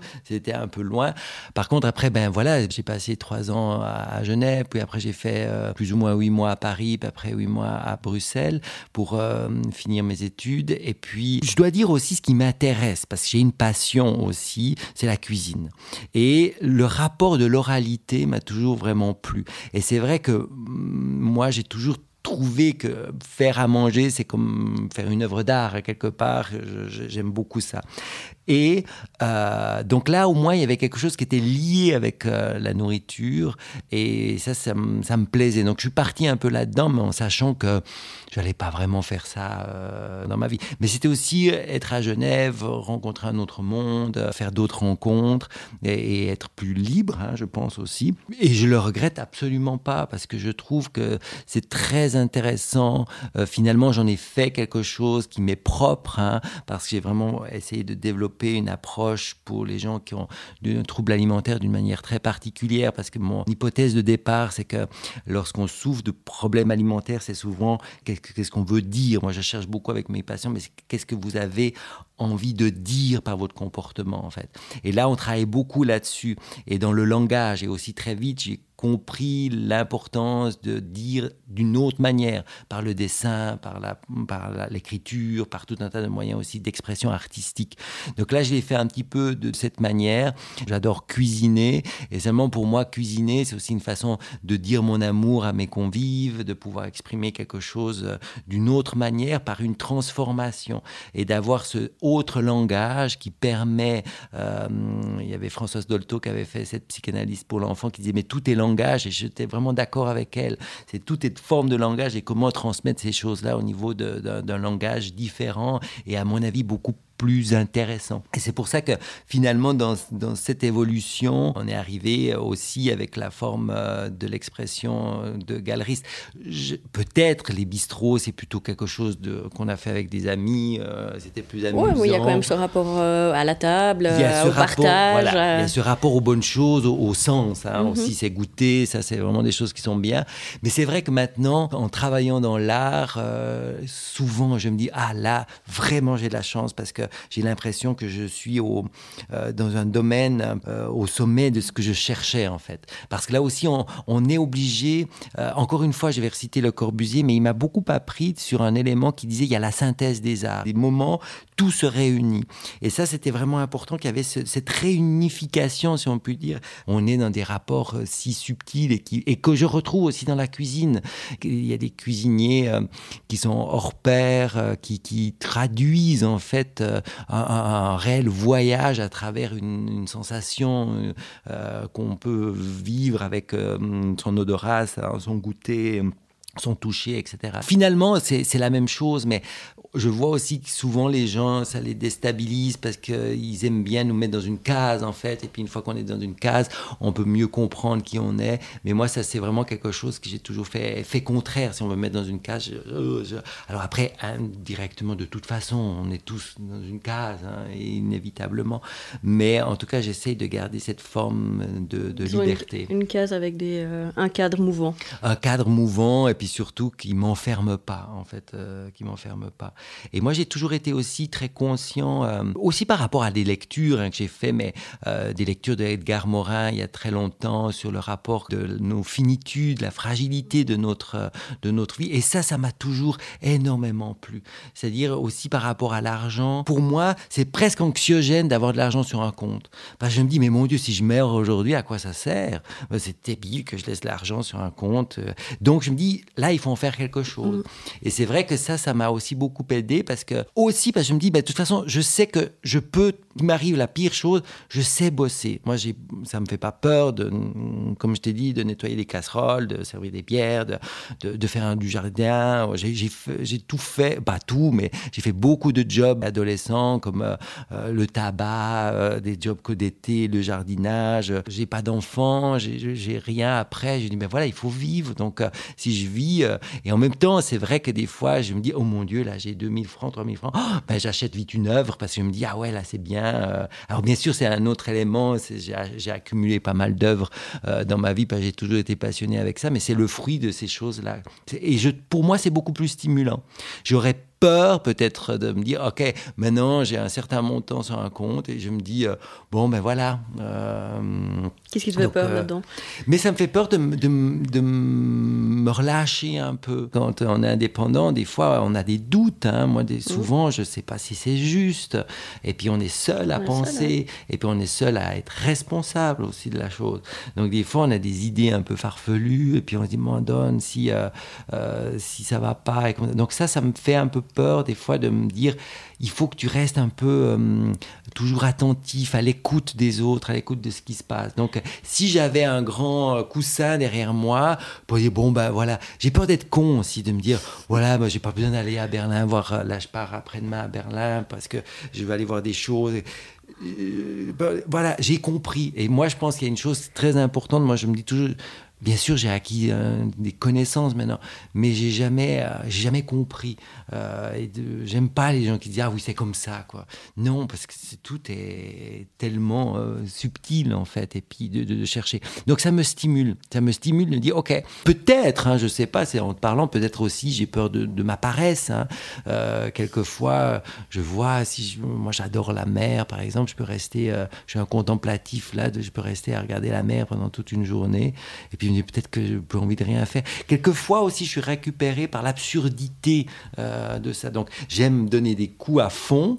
un peu loin. Par contre, après, ben voilà, j'ai passé trois ans à, Genève, puis après, j'ai fait euh, plus ou moins huit mois à Paris, puis après huit mois à Bruxelles pour euh, finir mes études. Et puis, je dois dire aussi ce qui m'intéresse parce que j'ai une passion aussi, c'est la cuisine. Et le rapport de l'oralité m'a toujours vraiment plu. Et c'est vrai que mm, moi, j'ai toujours trouvé que faire à manger, c'est comme faire une œuvre d'art quelque part. J'aime beaucoup ça. Et euh, donc là, au moins, il y avait quelque chose qui était lié avec euh, la nourriture. Et ça, ça, me plaisait. Donc je suis parti un peu là-dedans, mais en sachant que je n'allais pas vraiment faire ça euh, dans ma vie. Mais c'était aussi être à Genève, rencontrer un autre monde, faire d'autres rencontres et, être plus libre, hein, je pense aussi. Et je le regrette absolument pas parce que je trouve que c'est très intéressant. finalement, j'en ai fait quelque chose qui m'est propre hein, parce que j'ai vraiment essayé de développer une approche pour les gens qui ont un trouble alimentaire d'une manière très particulière, parce que mon hypothèse de départ, c'est que lorsqu'on souffre de problèmes alimentaires, c'est souvent qu'est-ce qu'on veut dire. Moi, je cherche beaucoup avec mes patients, mais qu'est-ce que vous avez envie de dire par votre comportement, en fait. Et là, on travaille beaucoup là-dessus. Et dans le langage, et aussi très vite, j'ai compris l'importance de dire d'une autre manière, par le dessin, par, la, par l'écriture, par tout un tas de moyens aussi d'expression artistique. Donc là, je l'ai fait un petit peu de cette manière. J'adore cuisiner, et seulement pour moi, cuisiner, c'est aussi une façon de dire mon amour à mes convives, de pouvoir exprimer quelque chose euh, d'une autre manière, par une transformation, et d'avoir ce autre langage qui permet, euh, il y avait Françoise Dolto qui avait fait cette psychanalyse pour l'enfant, qui disait, mais tout est langage et j'étais vraiment d'accord avec elle. C'est tout est forme de langage et comment transmettre ces choses-là au niveau d'un langage différent et à mon avis beaucoup plus intéressant. Et c'est pour ça que finalement, dans, dans, cette évolution, on est arrivé aussi avec la forme euh, de l'expression de galeriste. Peut-être les bistrots, c'est plutôt quelque chose qu'on a fait avec des amis, euh, c'était plus amusant. Oui, il y a quand même ce rapport euh, à la table, au partage. Il y a ce rapport aux bonnes choses, au, sens. Hein, mhm. Aussi, c'est goûter, ça, c'est vraiment des choses qui sont bien. Mais c'est vrai que maintenant, en travaillant dans l'art, souvent, je me dis, ah là, vraiment, j'ai de la chance parce que j'ai l'impression que je suis au, dans un domaine au sommet de ce que je cherchais en fait. Parce que là aussi, on, est obligé, encore une fois, je vais reciter Le Corbusier, mais il m'a beaucoup appris sur un élément qui disait il y a la synthèse des arts, des moments, tout se réunit. Et ça, c'était vraiment important qu'il y avait cette réunification, si on peut dire. On est dans des rapports si subtils et, que je retrouve aussi dans la cuisine. Il y a des cuisiniers euh, qui sont hors pair, euh, qui, traduisent en fait euh, un, réel voyage à travers une, sensation qu'on peut vivre avec son odorat, son goûter son toucher, etc. Finalement, c'est la même chose, mais je vois aussi que souvent les gens, ça les déstabilise parce qu'ils aiment bien nous mettre dans une case, en fait. Et puis une fois qu'on est dans une case, on peut mieux comprendre qui on est. Mais moi, ça, c'est vraiment quelque chose que j'ai toujours fait, fait contraire. Si on me mettre dans une case, alors après, indirectement, de toute façon, on est tous dans une case, hein, inévitablement. Mais en tout cas, j'essaye de garder cette forme de, liberté. Une, case avec des, euh, un cadre mouvant. Un cadre mouvant, et puis surtout qui m'enferme pas, en fait, euh, qui m'enferme pas. Et moi, j'ai toujours été aussi très conscient, euh, aussi par rapport à des lectures hein, que j'ai fait, mais euh, des lectures de Edgar Morin il y a très longtemps sur le rapport de nos finitudes, la fragilité de notre, de notre vie. Et ça, ça m'a toujours énormément plu. C'est-à-dire aussi par rapport à l'argent. Pour moi, c'est presque anxiogène d'avoir de l'argent sur un compte. Je me dis, mais mon Dieu, si je meurs aujourd'hui, à quoi ça sert? Ben, C'est débile que je laisse l'argent sur un compte. Donc je me dis, là, il faut en faire quelque chose. Mm. Et c'est vrai que ça, ça m'a aussi beaucoup aider parce que aussi parce que je me dis, bah, de toute façon, je sais que je peux, il m'arrive la pire chose, je sais bosser. Moi, j'ai, ça me fait pas peur de, comme je t'ai dit, de nettoyer les casseroles, de servir des bières, de, de, faire du jardin. J'ai, j'ai, tout fait, pas tout, mais j'ai fait beaucoup de jobs adolescents comme euh, euh, le tabac, euh, des jobs que d'été, le jardinage. J'ai pas d'enfants, j'ai, j'ai rien après. Je dis, mais voilà, il faut vivre. Donc, si je vis, et en même temps, c'est vrai que des fois, je me dis, oh mon Dieu, là, j'ai 2000 francs, 3000 francs, oh, ben, j'achète vite une œuvre parce que je me dis, ah ouais, là, c'est bien. Euh. Alors, bien sûr, c'est un autre élément. J'ai accumulé pas mal d'œuvres euh, dans ma vie j'ai toujours été passionné avec ça, mais c'est le fruit de ces choses-là. Et je, pour moi, c'est beaucoup plus stimulant. J'aurais peur peut-être de me dire, OK, maintenant j'ai un certain montant sur un compte et je me dis, euh, bon, ben voilà. Euh, Qu'est-ce qui te fait peur euh, là-dedans? Mais ça me fait peur de, de, de, me relâcher un peu. Quand on est indépendant, des fois, on a des doutes. Hein. Moi, des, souvent, je ne sais pas si c'est juste. Et puis, on est seul à penser. Et puis, on est seul à être responsable aussi de la chose. Donc, des fois, on a des idées un peu farfelues. Et puis, on se dit, m'en donne si, si ça va pas. Donc, ça, ça me fait un peu peur des fois de me dire il faut que tu restes un peu euh, toujours attentif à l'écoute des autres, à l'écoute de ce qui se passe. Donc, si j'avais un grand euh, coussin derrière moi, pour dire bon ben voilà, j'ai peur d'être con aussi, de me dire voilà, moi j'ai pas besoin d'aller à Berlin voir. Euh, là, je pars après-demain à Berlin parce que je vais aller voir des choses. Ben, voilà, j'ai compris. Et moi, je pense qu'il y a une chose très importante. Moi, je me dis toujours, Bien sûr, j'ai acquis euh, des connaissances maintenant, mais j'ai jamais, euh, jamais compris. Euh, j'aime pas les gens qui disent ah oui c'est comme ça quoi. Non parce que tout est tellement subtil en fait et puis de, de, chercher. Donc ça me stimule, ça me stimule de dire ok peut-être, hein, je sais pas, c'est en te parlant peut-être aussi j'ai peur de, de ma paresse. Hein. quelquefois je vois si moi j'adore la mer par exemple, je peux rester, je suis un contemplatif là, je peux rester à regarder la mer pendant toute une journée et puis peut-être que j'ai plus envie de rien faire. Quelquefois aussi, je suis récupéré par l'absurdité euh, de ça. Donc, j'aime donner des coups à fond,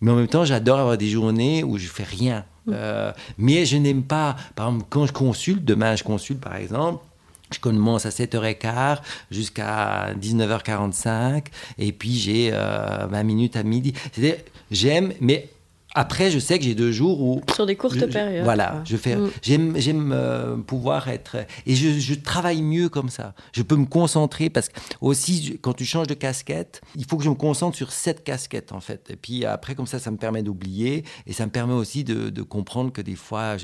mais en même temps, j'adore avoir des journées où je fais rien. Mm. Euh, mais je n'aime pas, par exemple, quand je consulte, demain je consulte par exemple, je commence à 7h15 jusqu'à 19h45 et puis j'ai 20 euh, minutes à midi. C'est-à-dire, j'aime, mais après, je sais que j'ai deux jours où. Sur des courtes périodes. voilà, je fais. Mm. J'aime, j'aime euh, pouvoir être. Et je, je, travaille mieux comme ça. Je peux me concentrer parce que aussi, quand tu changes de casquette, il faut que je me concentre sur cette casquette en fait. Et puis après, comme ça, ça me permet d'oublier et ça me permet aussi de, de comprendre que des fois,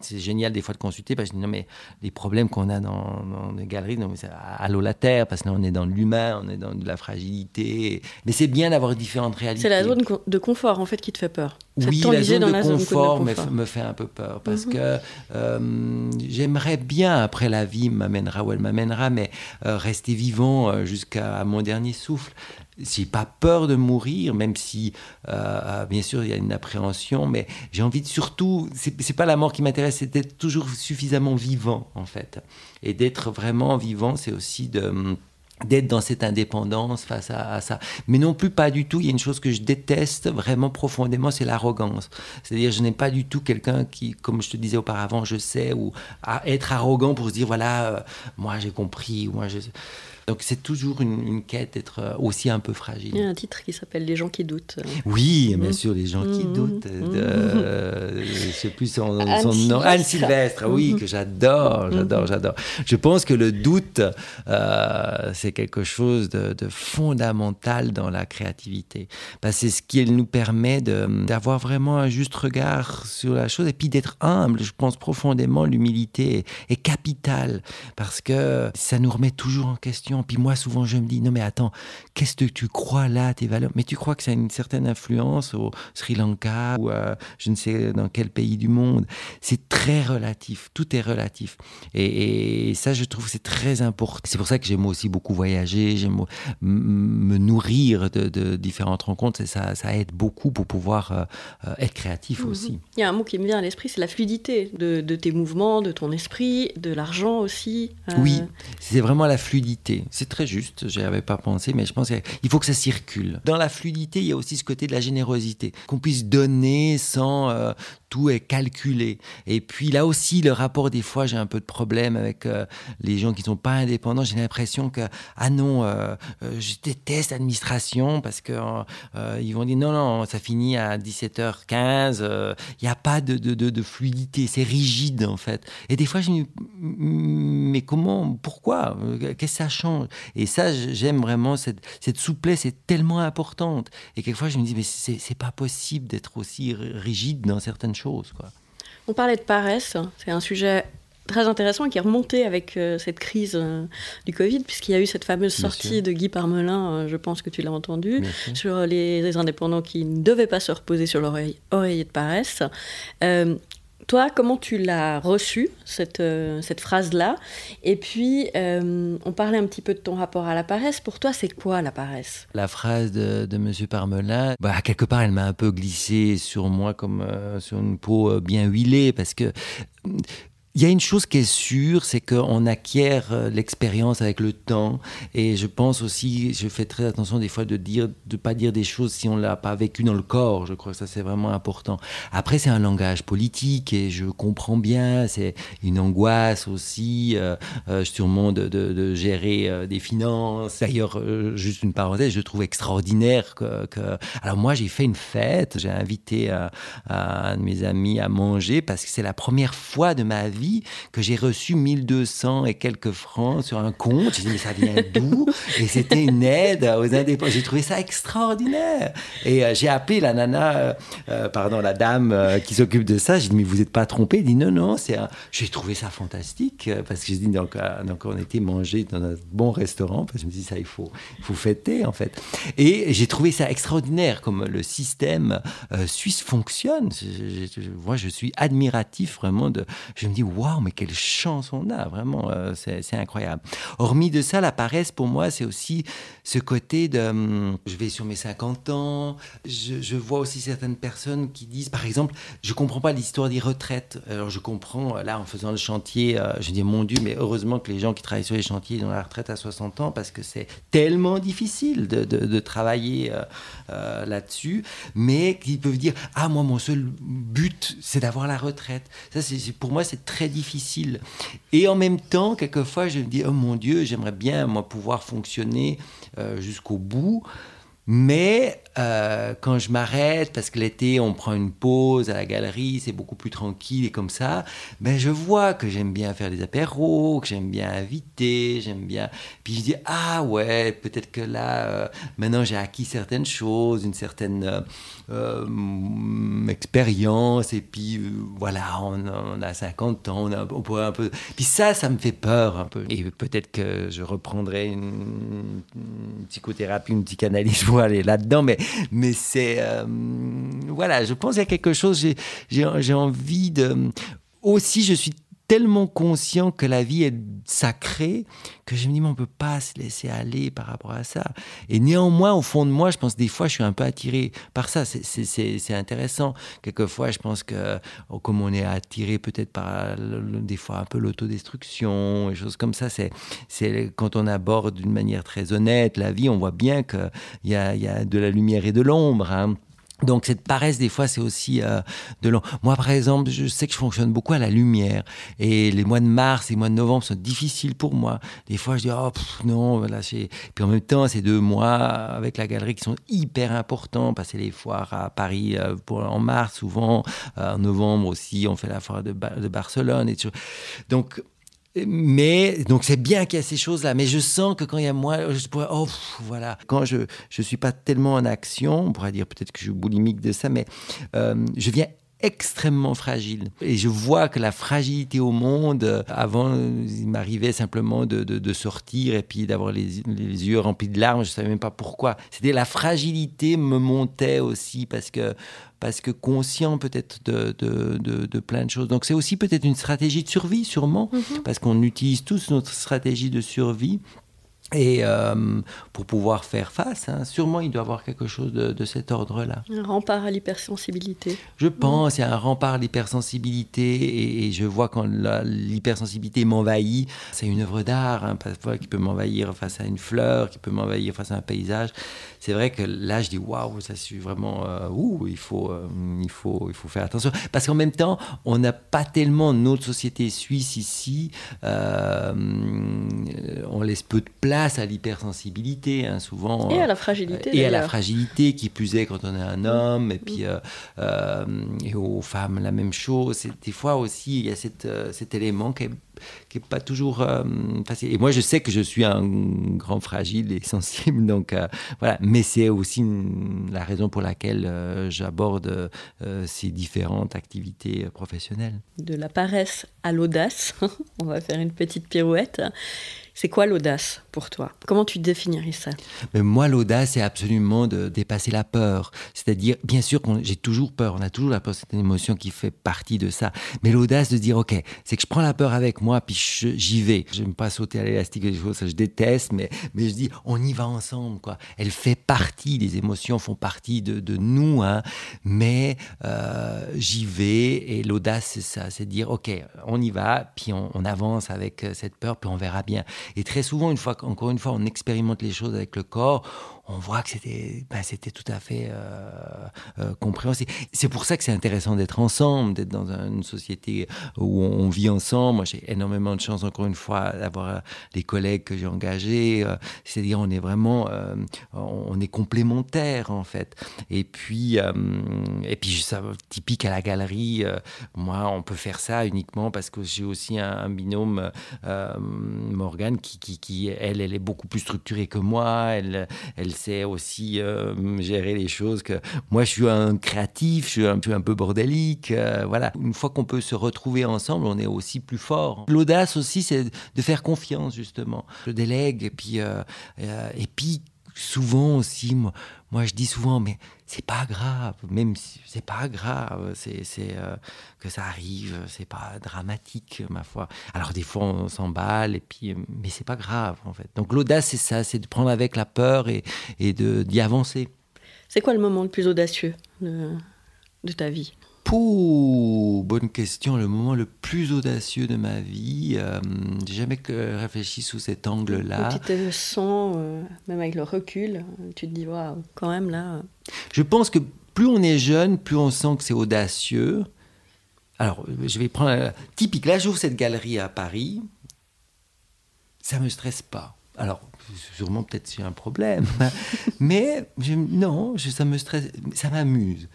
c'est génial des fois de consulter parce que non mais les problèmes qu'on a dans, dans, les galeries, non mais c'est l'eau la terre parce que là on est dans l'humain, on est dans de la fragilité. Mais c'est bien d'avoir différentes réalités. C'est la zone de confort en fait qui te fait peur oui, la zone, de, confort me, fait un peu peur parce mhm. que euh, j'aimerais bien, après la vie m'amènera où elle m'amènera, mais euh, rester vivant euh, jusqu'à mon dernier souffle. j'ai pas peur de mourir, même si, euh, bien sûr, il y a une appréhension, mais j'ai envie de surtout, c'est pas la mort qui m'intéresse, c'est d'être toujours suffisamment vivant, en fait. Et d'être vraiment vivant, c'est aussi de d'être dans cette indépendance face à, ça. Mais non plus pas du tout. Il y a une chose que je déteste vraiment profondément, c'est l'arrogance. C'est-à-dire, je n'ai pas du tout quelqu'un qui, comme je te disais auparavant, je sais, ou à être arrogant pour se dire, voilà, euh, moi j'ai compris, moi je... Donc c'est toujours une, quête d'être euh, aussi un peu fragile. Il y a un titre qui s'appelle Les gens qui doutent. Oui, bien mmh. sûr, Les gens qui mmh. doutent. De, je sais plus son, nom. Anne Sylvestre, oui, que j'adore, j'adore, j'adore. Je pense que le doute, euh, c'est quelque chose de, fondamental dans la créativité. C'est ce qui nous permet d'avoir vraiment un juste regard sur la chose et puis d'être humble. Je pense profondément l'humilité est capitale parce que ça nous remet toujours en question puis moi, souvent, je me dis, non mais attends, qu'est-ce que tu crois là, tes valeurs? Mais tu crois que ça a une certaine influence au Sri Lanka ou je ne sais dans quel pays du monde? C'est très relatif, tout est relatif. Et, ça, je trouve, c'est très important. C'est pour ça que j'aime aussi beaucoup voyager, j'aime me nourrir de, différentes rencontres. Et ça, ça aide beaucoup pour pouvoir euh, euh, être créatif mhm. aussi. Il y a un mot qui me vient à l'esprit, c'est la fluidité de, tes mouvements, de ton esprit, de l'argent aussi. Oui, euh, c'est vraiment la fluidité. C'est très juste, je n'y avais pas pensé, mais je pense qu'il faut que ça circule. Dans la fluidité, il y a aussi ce côté de la générosité, qu'on puisse donner sans euh, tout est calculé. Et puis là aussi, le rapport, des fois, j'ai un peu de problème avec euh, les gens qui ne sont pas indépendants. J'ai l'impression que, ah non, euh, je déteste l'administration parce que ils vont dire non, non, ça finit à 17h15. Il n'y a pas de, de, de, fluidité, c'est rigide en fait. Et des fois, je me dis, mais comment, pourquoi Qu'est-ce que ça change? Et ça, j'aime vraiment cette, cette souplesse, est tellement importante. Et quelquefois, je me dis, mais c'est pas possible d'être aussi rigide dans certaines choses. On parlait de paresse, c'est un sujet très intéressant qui est remonté avec euh, cette crise euh, du Covid, puisqu'il y a eu cette fameuse sortie de Guy Parmelin, euh, je pense que tu l'as entendu, sur les, indépendants qui ne devaient pas se reposer sur leur oreiller de paresse. Toi, comment tu l'as reçue, cette, euh, phrase-là? Et puis, euh, on parlait un petit peu de ton rapport à la paresse. Pour toi, c'est quoi la paresse? La phrase de, de M. Parmelin, bah, quelque part, elle m'a un peu glissé sur moi comme euh, sur une peau bien huilée, parce que il y a une chose qui est sûre, c'est qu'on acquiert euh, l'expérience avec le temps. Et je pense aussi, je fais très attention des fois de dire, de pas dire des choses si on l'a pas vécu dans le corps. Je crois que ça c'est vraiment important. Après, c'est un langage politique et je comprends bien. C'est une angoisse aussi, euh, euh sûrement de gérer euh, des finances. D'ailleurs, juste une parenthèse, je trouve extraordinaire que. que... Alors moi, j'ai fait une fête. J'ai invité un de mes amis à manger parce que c'est la première fois de ma vie que j'ai reçu 1200 et quelques francs sur un compte. J'ai dit, mais ça vient d'où? Et c'était une aide aux indépendants. J'ai trouvé ça extraordinaire. Et euh, j'ai appelé la nana, euh, euh, pardon, la dame qui s'occupe de ça. J'ai dit, mais vous n'êtes pas trompé Il dit, non, non, c'est j'ai trouvé ça fantastique parce que je dis, donc, donc on était mangé dans un bon restaurant. Parce que je me dis, ça, il faut, il faut fêter, en fait. Et j'ai trouvé ça extraordinaire comme le système suisse fonctionne. moi, je suis admiratif vraiment de. Je me dis, waouh, mais quelle chance on a, vraiment, euh, c'est incroyable. Hormis de ça, la paresse, pour moi, c'est aussi ce côté de, hum, je vais sur mes 50 ans, je, vois aussi certaines personnes qui disent, par exemple, je comprends pas l'histoire des retraites. Alors je comprends, euh, là, en faisant le chantier, euh, je dis, mon Dieu, mais heureusement que les gens qui travaillent sur les chantiers ont la retraite à 60 ans, parce que c'est tellement difficile de, de, travailler là-dessus, mais qui peuvent dire, ah, moi, mon seul but, c'est d'avoir la retraite. Ça, c'est pour moi, c'est très difficile. Et en même temps, quelquefois, je me dis, oh mon Dieu, j'aimerais bien, moi, pouvoir fonctionner euh, jusqu'au bout. Mais euh, quand je m'arrête, parce que l'été, on prend une pause à la galerie, c'est beaucoup plus tranquille et comme ça, ben je vois que j'aime bien faire des apéros, que j'aime bien inviter, j'aime bien. Puis je dis, ah ouais, peut-être que là, euh, maintenant j'ai acquis certaines choses, une certaine euh, expérience, et puis voilà, on, a 50 ans, on, a, un peu. Puis ça, ça me fait peur un peu. Et peut-être que je reprendrai une, une psychothérapie, une psychanalyse aller là-dedans, mais, mais c'est. Euh, voilà, je pense qu'il y a quelque chose, j'ai envie de. Aussi, je suis tellement conscient que la vie est sacrée que je me dis, mais on peut pas se laisser aller par rapport à ça. Et néanmoins, au fond de moi, je pense des fois, je suis un peu attiré par ça. C'est intéressant. Quelquefois, je pense que oh, comme on est attiré peut-être par des fois un peu l'autodestruction et choses comme ça, c'est quand on aborde d'une manière très honnête la vie, on voit bien qu'il y a, y a de la lumière et de l'ombre. Hein. Donc cette paresse des fois c'est aussi euh, de long. Moi par exemple je sais que je fonctionne beaucoup à la lumière et les mois de mars et les mois de novembre sont difficiles pour moi. Des fois je dis oh non voilà puis en même temps ces deux mois avec la galerie qui sont hyper importants passer les foires à Paris euh, en mars souvent euh, en novembre aussi on fait la foire de, de Barcelone et tout. donc mais donc c'est bien qu'il y a ces choses-là, mais je sens que quand il y a moi, je pourrais, oh voilà, quand je je suis pas tellement en action, on pourrait dire peut-être que je suis boulimique de ça, mais euh, je viens extrêmement fragile. Et je vois que la fragilité au monde, euh, avant, il m'arrivait simplement de, de, sortir et puis d'avoir les, les, yeux remplis de larmes, je ne savais même pas pourquoi. C'était la fragilité me montait aussi parce que, parce que conscient peut-être de, de, de, plein de choses. Donc c'est aussi peut-être une stratégie de survie, sûrement, mm-hmm. parce qu'on utilise tous notre stratégie de survie et euh, pour pouvoir faire face, hein, sûrement il doit y avoir quelque chose de, cet ordre-là. Un rempart à l'hypersensibilité. Je pense, il y a un rempart à l'hypersensibilité et, je vois quand l'hypersensibilité m'envahit, c'est une œuvre d'art, hein, parfois qui peut m'envahir face à une fleur, qui peut m'envahir face à un paysage. C'est vrai que là je dis waouh, ça suis vraiment, euh, ouh, il faut, euh, il faut, il faut faire attention parce qu'en même temps, on n'a pas tellement notre société suisse ici, on laisse peu de place à l'hypersensibilité, hein, souvent. Et à la fragilité. et à la fragilité, qui plus est quand on est un homme, et puis euh, euh, et aux femmes la même chose. Des fois aussi, il y a cette, euh, cet élément qui est qui n'est pas toujours facile. Et moi, je sais que je suis un grand fragile et <laughs> sensible, donc voilà. Mais c'est aussi la raison pour laquelle j'aborde ces différentes activités professionnelles. De la paresse à l'audace, <laughs> on va faire une petite pirouette. C'est quoi l'audace pour toi? Comment tu définirais ça? Mais Moi, l'audace, c'est absolument de dépasser la peur. C'est-à-dire, bien sûr, j'ai toujours peur, on a toujours la peur, c'est une émotion qui fait partie de ça. Mais l'audace de dire, OK, c'est que je prends la peur avec moi, puis j'y vais. Je n'aime pas sauter à l'élastique et des choses, ça je déteste, mais, mais je dis, on y va ensemble, quoi. Elle fait partie, les émotions font partie de, de nous, hein. mais euh, j'y vais, et l'audace, c'est ça, c'est de dire, OK, on y va, puis on, on avance avec euh, cette peur, puis on verra bien. Et très souvent, une fois, encore une fois, on expérimente les choses avec le corps, on voit que c'était ben, c'était tout à fait euh, euh, compréhensible. C'est pour ça que c'est intéressant d'être ensemble, d'être dans une société où on vit ensemble. Moi, j'ai énormément de chance, encore une fois, d'avoir des euh, collègues que j'ai engagés. C'est-à-dire, on est vraiment, on est complémentaires, en fait. Et puis, et puis ça, typique à la galerie, moi, on peut faire ça uniquement parce que j'ai aussi un, binôme, Morgane, qui, qui, qui, elle, elle est beaucoup plus structurée que moi. Elle sait aussi euh, gérer les choses. Que moi, je suis un créatif, je suis un, peu, un bordélique. Euh, voilà. Une fois qu'on peut se retrouver ensemble, on est aussi plus fort. L'audace aussi, c'est de faire confiance justement. Je délègue et puis euh, et puis souvent aussi, moi, je dis souvent, mais c'est pas grave, même si c'est pas grave, c'est euh, que ça arrive, c'est pas dramatique, ma foi. Alors des fois, on s'emballe, et puis, mais c'est pas grave, en fait. Donc l'audace, c'est ça, c'est de prendre avec la peur et, et d'y avancer. C'est quoi le moment le plus audacieux de, de ta vie? Pouh, bonne question. Le moment le plus audacieux de ma vie, euh, j'ai jamais réfléchi sous cet angle-là. Tu te sens, euh, même avec le recul, tu te dis, waouh, quand même là. Euh. Je pense que plus on est jeune, plus on sent que c'est audacieux. Alors, je vais prendre typique. Là, j'ouvre cette galerie à Paris. Ça me stresse pas. Alors, sûrement peut-être j'ai un problème, <laughs> mais non, ça me stresse, ça m'amuse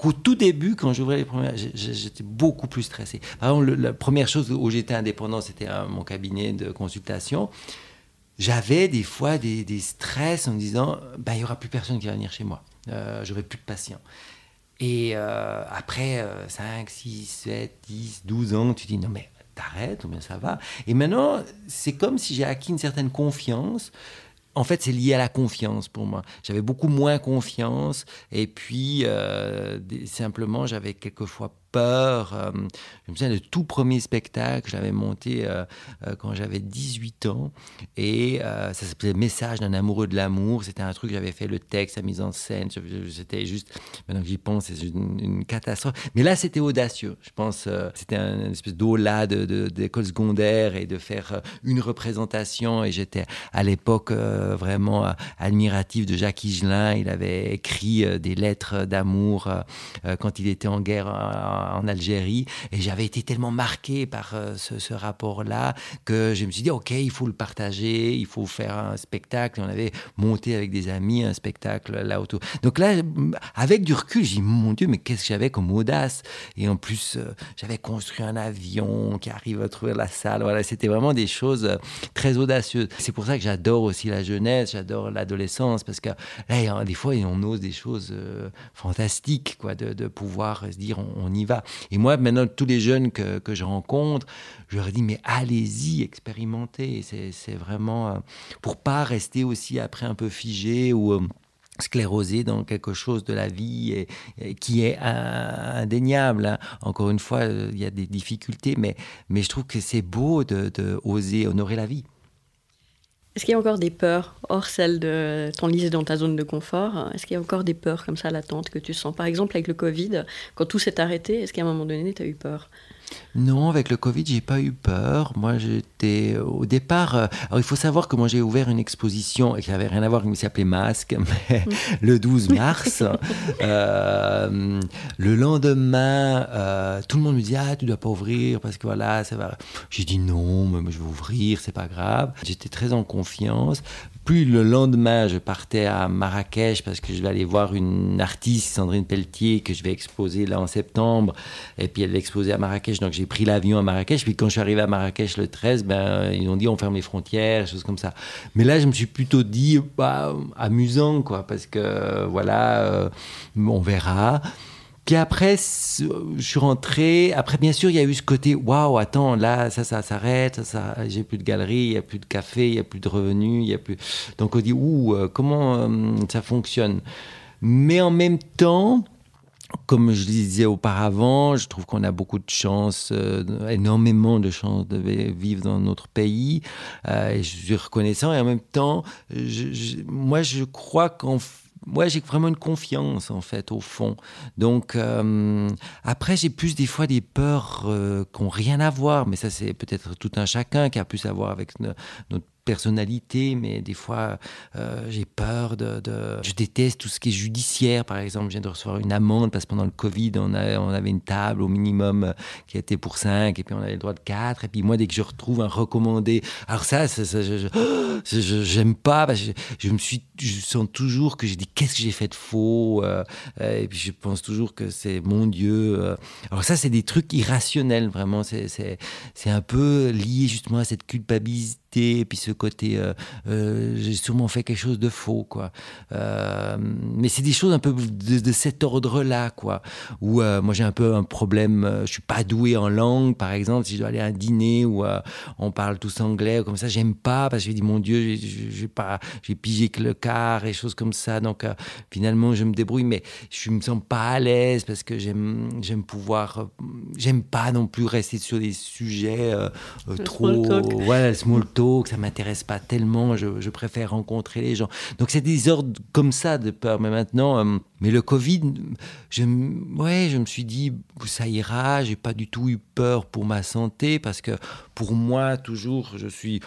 qu'au tout début, quand j'ouvrais les premières, j'étais beaucoup plus stressé. Par exemple, la première chose où j'étais indépendant, c'était mon cabinet de consultation. J'avais des fois des, stress en me disant, bah, il n'y aura plus personne qui va venir chez moi. Euh, J'aurai plus de patients. Et euh, après 5, 6, 7, 10, 12 ans, tu dis, non mais t'arrêtes, ou bien ça va. Et maintenant, c'est comme si j'ai acquis une certaine confiance en fait, c'est lié à la confiance pour moi. J'avais beaucoup moins confiance et puis euh, simplement, j'avais quelquefois peur. Euh, je me souviens, le tout premier spectacle, je l'avais monté euh, euh, quand j'avais 18 ans. Et ça s'appelait Message d'un amoureux de l'amour. C'était un truc, j'avais fait le texte, la mise en scène. C'était juste, maintenant que j'y pense, c'est une, catastrophe. Mais là, c'était audacieux. Je pense, c'était une espèce d'au-là d'école secondaire et de faire une représentation. Et j'étais à l'époque vraiment admiratif de Jacques Higelin. Il avait écrit des lettres d'amour quand il était en guerre en Algérie. Et j'avais été tellement marqué par euh, ce, rapport-là que je me suis dit, OK, il faut le partager, il faut faire un spectacle. on avait monté avec des amis un spectacle là autour. Donc là, avec du recul, j'ai dit, mon Dieu, mais qu'est-ce que j'avais comme audace? Et en plus, euh, j'avais construit un avion qui arrive à trouver la salle. Voilà, c'était vraiment des choses euh, très audacieuses. C'est pour ça que j'adore aussi la jeunesse, j'adore l'adolescence, parce que là, des fois, on ose des choses fantastiques, quoi, de, de pouvoir se dire, on, y va. Et moi, maintenant, tous les jeunes que, que je rencontre, je leur dis, mais allez-y, expérimentez. C'est vraiment euh, pour pas rester aussi après un peu figé ou euh, sclérosé dans quelque chose de la vie qui est indéniable. Hein. Encore une fois, il y a des difficultés, mais, mais je trouve que c'est beau de, de oser honorer la vie. Est-ce qu'il y a encore des peurs, hors celles de lycée dans ta zone de confort Est-ce qu'il y a encore des peurs comme ça latentes que tu sens? Par exemple, avec le Covid, quand tout s'est arrêté, est-ce qu'à un moment donné, tu as eu peur? Non, avec le Covid, j'ai pas eu peur. Moi, j'étais au départ. Euh, alors, il faut savoir que moi, j'ai ouvert une exposition qui n'avait rien à voir, qui s'appelait Masque, <laughs> mais <laughs> le 12 mars. Euh, le lendemain, euh, tout le monde me dit Ah, tu dois pas ouvrir parce que voilà, ça va. J'ai dit non, mais je vais ouvrir, c'est pas grave. J'étais très en confiance. Puis le lendemain, je partais à Marrakech parce que je vais aller voir une artiste, Sandrine Pelletier, que je vais exposer là en septembre. Et puis elle va exposer à Marrakech. Donc j'ai pris l'avion à Marrakech. Puis quand je suis arrivé à Marrakech le 13, ben, ils ont dit on ferme les frontières, choses comme ça. Mais là, je me suis plutôt dit, bah, amusant, quoi, parce que voilà, euh, on verra. Puis après, je suis rentré. Après, bien sûr, il y a eu ce côté waouh, attends, là, ça, ça s'arrête, j'ai plus de galerie, il n'y a plus de café, il n'y a plus de revenus, y a plus. Donc, on dit ouh, euh, comment euh, ça fonctionne? Mais en même temps, comme je disais auparavant, je trouve qu'on a beaucoup de chance, euh, énormément de chance de vivre dans notre pays. et je suis reconnaissant. Et en même temps, moi, je crois qu'en moi, j'ai vraiment une confiance, en fait, au fond. Donc, euh, après, j'ai plus des fois des peurs euh, qui n'ont rien à voir, mais ça, c'est peut-être tout un chacun qui a plus à voir avec notre personnalité, mais des fois, euh, j'ai peur de, Je déteste tout ce qui est judiciaire, par exemple. Je viens de recevoir une amende parce que pendant le Covid, on, avait une table au minimum euh, qui était pour 5, et puis on avait le droit de 4. Et puis moi, dès que je retrouve un recommandé, alors ça, ça, <gasps> je j'aime pas, je, me suis, je sens toujours que j'ai dit qu'est-ce que j'ai fait de faux, euh, et puis je pense toujours que c'est mon Dieu. Alors ça, c'est des trucs irrationnels, vraiment. C'est un peu lié justement à cette culpabilité et puis ce côté, euh, euh, j'ai sûrement fait quelque chose de faux, quoi. Euh, mais c'est des choses un peu de, cet ordre-là, quoi. Où moi j'ai un peu un problème, je suis pas doué en langue, par exemple, si je dois aller à un dîner où on parle tous anglais, comme ça, j'aime pas, parce que je dis, mon Dieu, j'ai pas, j'ai pigé que le quart et choses comme ça. Donc finalement, je me débrouille, mais je me sens pas à l'aise parce que j'aime, j'aime pouvoir, j'aime pas non plus rester sur des sujets trop, voilà, small talk que ça m'intéresse pas tellement, je, préfère rencontrer les gens. Donc c'est des ordres comme ça de peur. Mais maintenant, euh, mais le Covid, je, ouais, je me suis dit, ça ira, j'ai pas du tout eu peur pour ma santé, parce que pour moi, toujours, je suis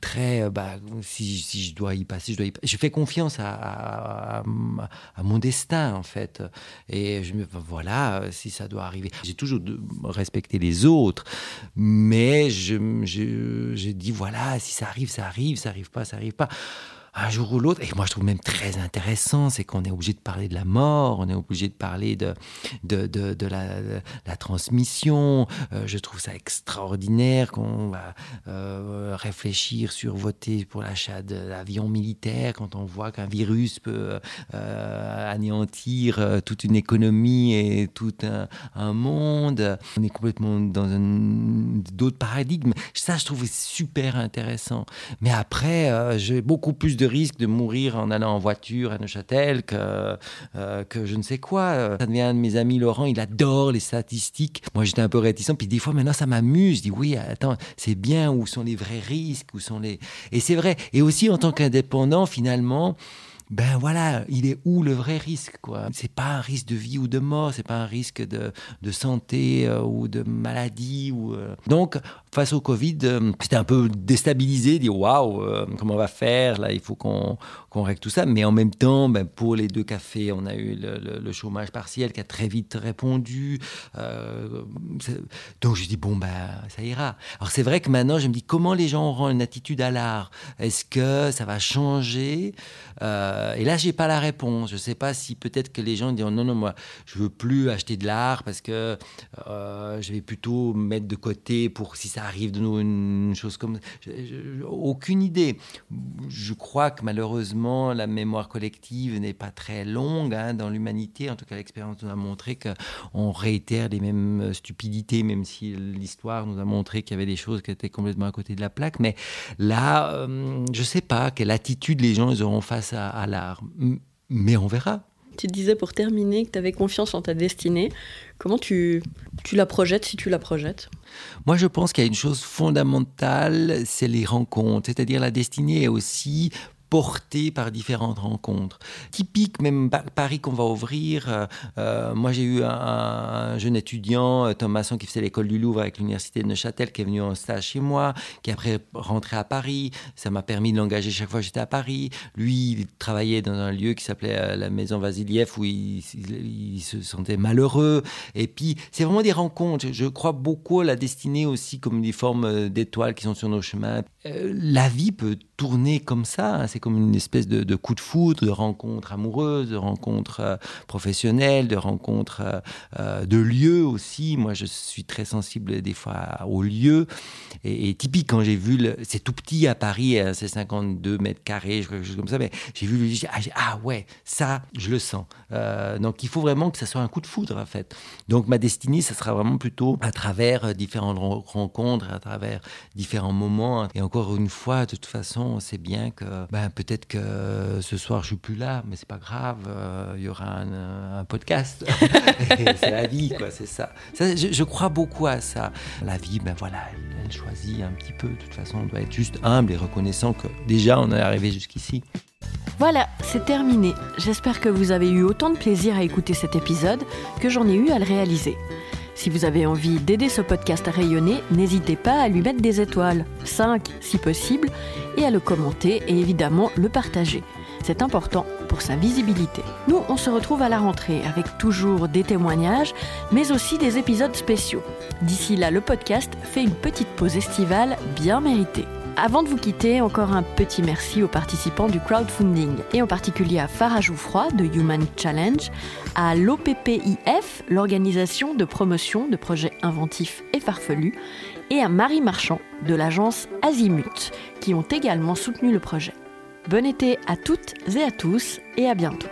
très, euh, bah, si, si je dois y passer, je dois y passer. Je fais confiance à, mon destin, en fait. Et je me voilà, si ça doit arriver. J'ai toujours respecté les autres, mais j'ai je, dit, voilà, si ça arrive, ça arrive, ça arrive pas, ça arrive pas un jour ou l'autre. Et moi, je trouve même très intéressant, c'est qu'on est obligé de parler de la mort, on est obligé de parler de, de, de, la, transmission. Euh, je trouve ça extraordinaire qu'on va euh, réfléchir sur voter pour l'achat de l'avion militaire quand on voit qu'un virus peut euh, anéantir toute une économie et tout un, un, monde. On est complètement dans d'autres paradigmes. Ça, je trouve super intéressant. Mais après, j'ai beaucoup plus de risques de mourir en allant en voiture à Neuchâtel que, euh, que je ne sais quoi. Ça devient un de mes amis, Laurent, il adore les statistiques. Moi, j'étais un peu réticent. Puis des fois, maintenant, ça m'amuse. Je dis, oui, attends, c'est bien. Où sont les vrais risques Où sont les... Et c'est vrai. Et aussi, en tant qu'indépendant, finalement, ben voilà, il est où le vrai risque quoi? C'est pas un risque de vie ou de mort, c'est pas un risque de, de santé euh, ou de maladie ou euh. donc face au Covid, euh, c'était un peu déstabilisé, dire waouh, comment on va faire là Il faut qu'on règle tout ça. Mais en même temps, ben, pour les deux cafés, on a eu le, chômage partiel qui a très vite répondu. donc je dis bon ben ça ira. Alors c'est vrai que maintenant je me dis comment les gens auront une attitude à l'art? Est-ce que ça va changer? Euh, et là, j'ai pas la réponse. Je sais pas si peut-être que les gens disent non, non, moi, je veux plus acheter de l'art parce que euh, je vais plutôt mettre de côté pour si ça arrive de nous une chose comme. aucune idée. Je crois que malheureusement, la mémoire collective n'est pas très longue hein, dans l'humanité. En tout cas, l'expérience nous a montré qu'on réitère les mêmes stupidités, même si l'histoire nous a montré qu'il y avait des choses qui étaient complètement à côté de la plaque. Mais là, euh, je sais pas quelle attitude les gens ils auront face à, l'art. Mais on verra. Tu disais pour terminer que tu avais confiance en ta destinée. Comment tu, tu la projettes si tu la projettes? Moi, je pense qu'il y a une chose fondamentale, c'est les rencontres. C'est-à-dire la destinée est aussi porté par différentes rencontres. Typique, même Paris qu'on va ouvrir. Euh, euh, moi, j'ai eu un, jeune étudiant, euh, Thomason, qui faisait l'école du Louvre avec l'université de Neuchâtel, qui est venu en stage chez moi, qui après rentré à Paris. Ça m'a permis de l'engager chaque fois que j'étais à Paris. Lui, il travaillait dans un lieu qui s'appelait la Maison Vasiliev, où il, il, se sentait malheureux. Et puis, c'est vraiment des rencontres. Je crois beaucoup à la destinée aussi comme des formes d'étoiles qui sont sur nos chemins. la vie peut tourner comme ça. Hein. C'est comme une espèce de, coup de foudre, de rencontre amoureuse, de rencontre euh, professionnelle, de rencontre euh, euh, de lieux aussi. Moi, je suis très sensible des fois aux lieux. Et, typique, quand j'ai vu, c'est tout petit à Paris, hein, c'est 52 mètres carrés, quelque chose comme ça, mais j'ai vu, ah, ah, ouais, ça, je le sens. donc il faut vraiment que ça soit un coup de foudre, en fait. Donc ma destinée, ça sera vraiment plutôt à travers différentes rencontres, à travers différents moments. Et encore une fois, de toute façon, on sait bien que ben, peut-être que ce soir je suis plus là, mais c'est pas grave, euh, il y aura un, podcast. <laughs> <laughs> c'est la vie, quoi, c'est ça. je, crois beaucoup à ça. La vie, ben voilà, elle, choisit un petit peu. De toute façon, on doit être juste humble et reconnaissant que déjà on est arrivé jusqu'ici. Voilà, c'est terminé. J'espère que vous avez eu autant de plaisir à écouter cet épisode que j'en ai eu à le réaliser. Si vous avez envie d'aider ce podcast à rayonner, n'hésitez pas à lui mettre des étoiles, 5 si possible, et à le commenter et évidemment le partager. C'est important pour sa visibilité. Nous, on se retrouve à la rentrée avec toujours des témoignages, mais aussi des épisodes spéciaux. D'ici là, le podcast fait une petite pause estivale bien méritée. Avant de vous quitter, encore un petit merci aux participants du crowdfunding, et en particulier à Farah Jouffroy de Human Challenge, à l'OPPIF, l'organisation de promotion de projets inventifs et farfelus, et à Marie Marchand de l'agence Azimut, qui ont également soutenu le projet. Bon été à toutes et à tous, et à bientôt.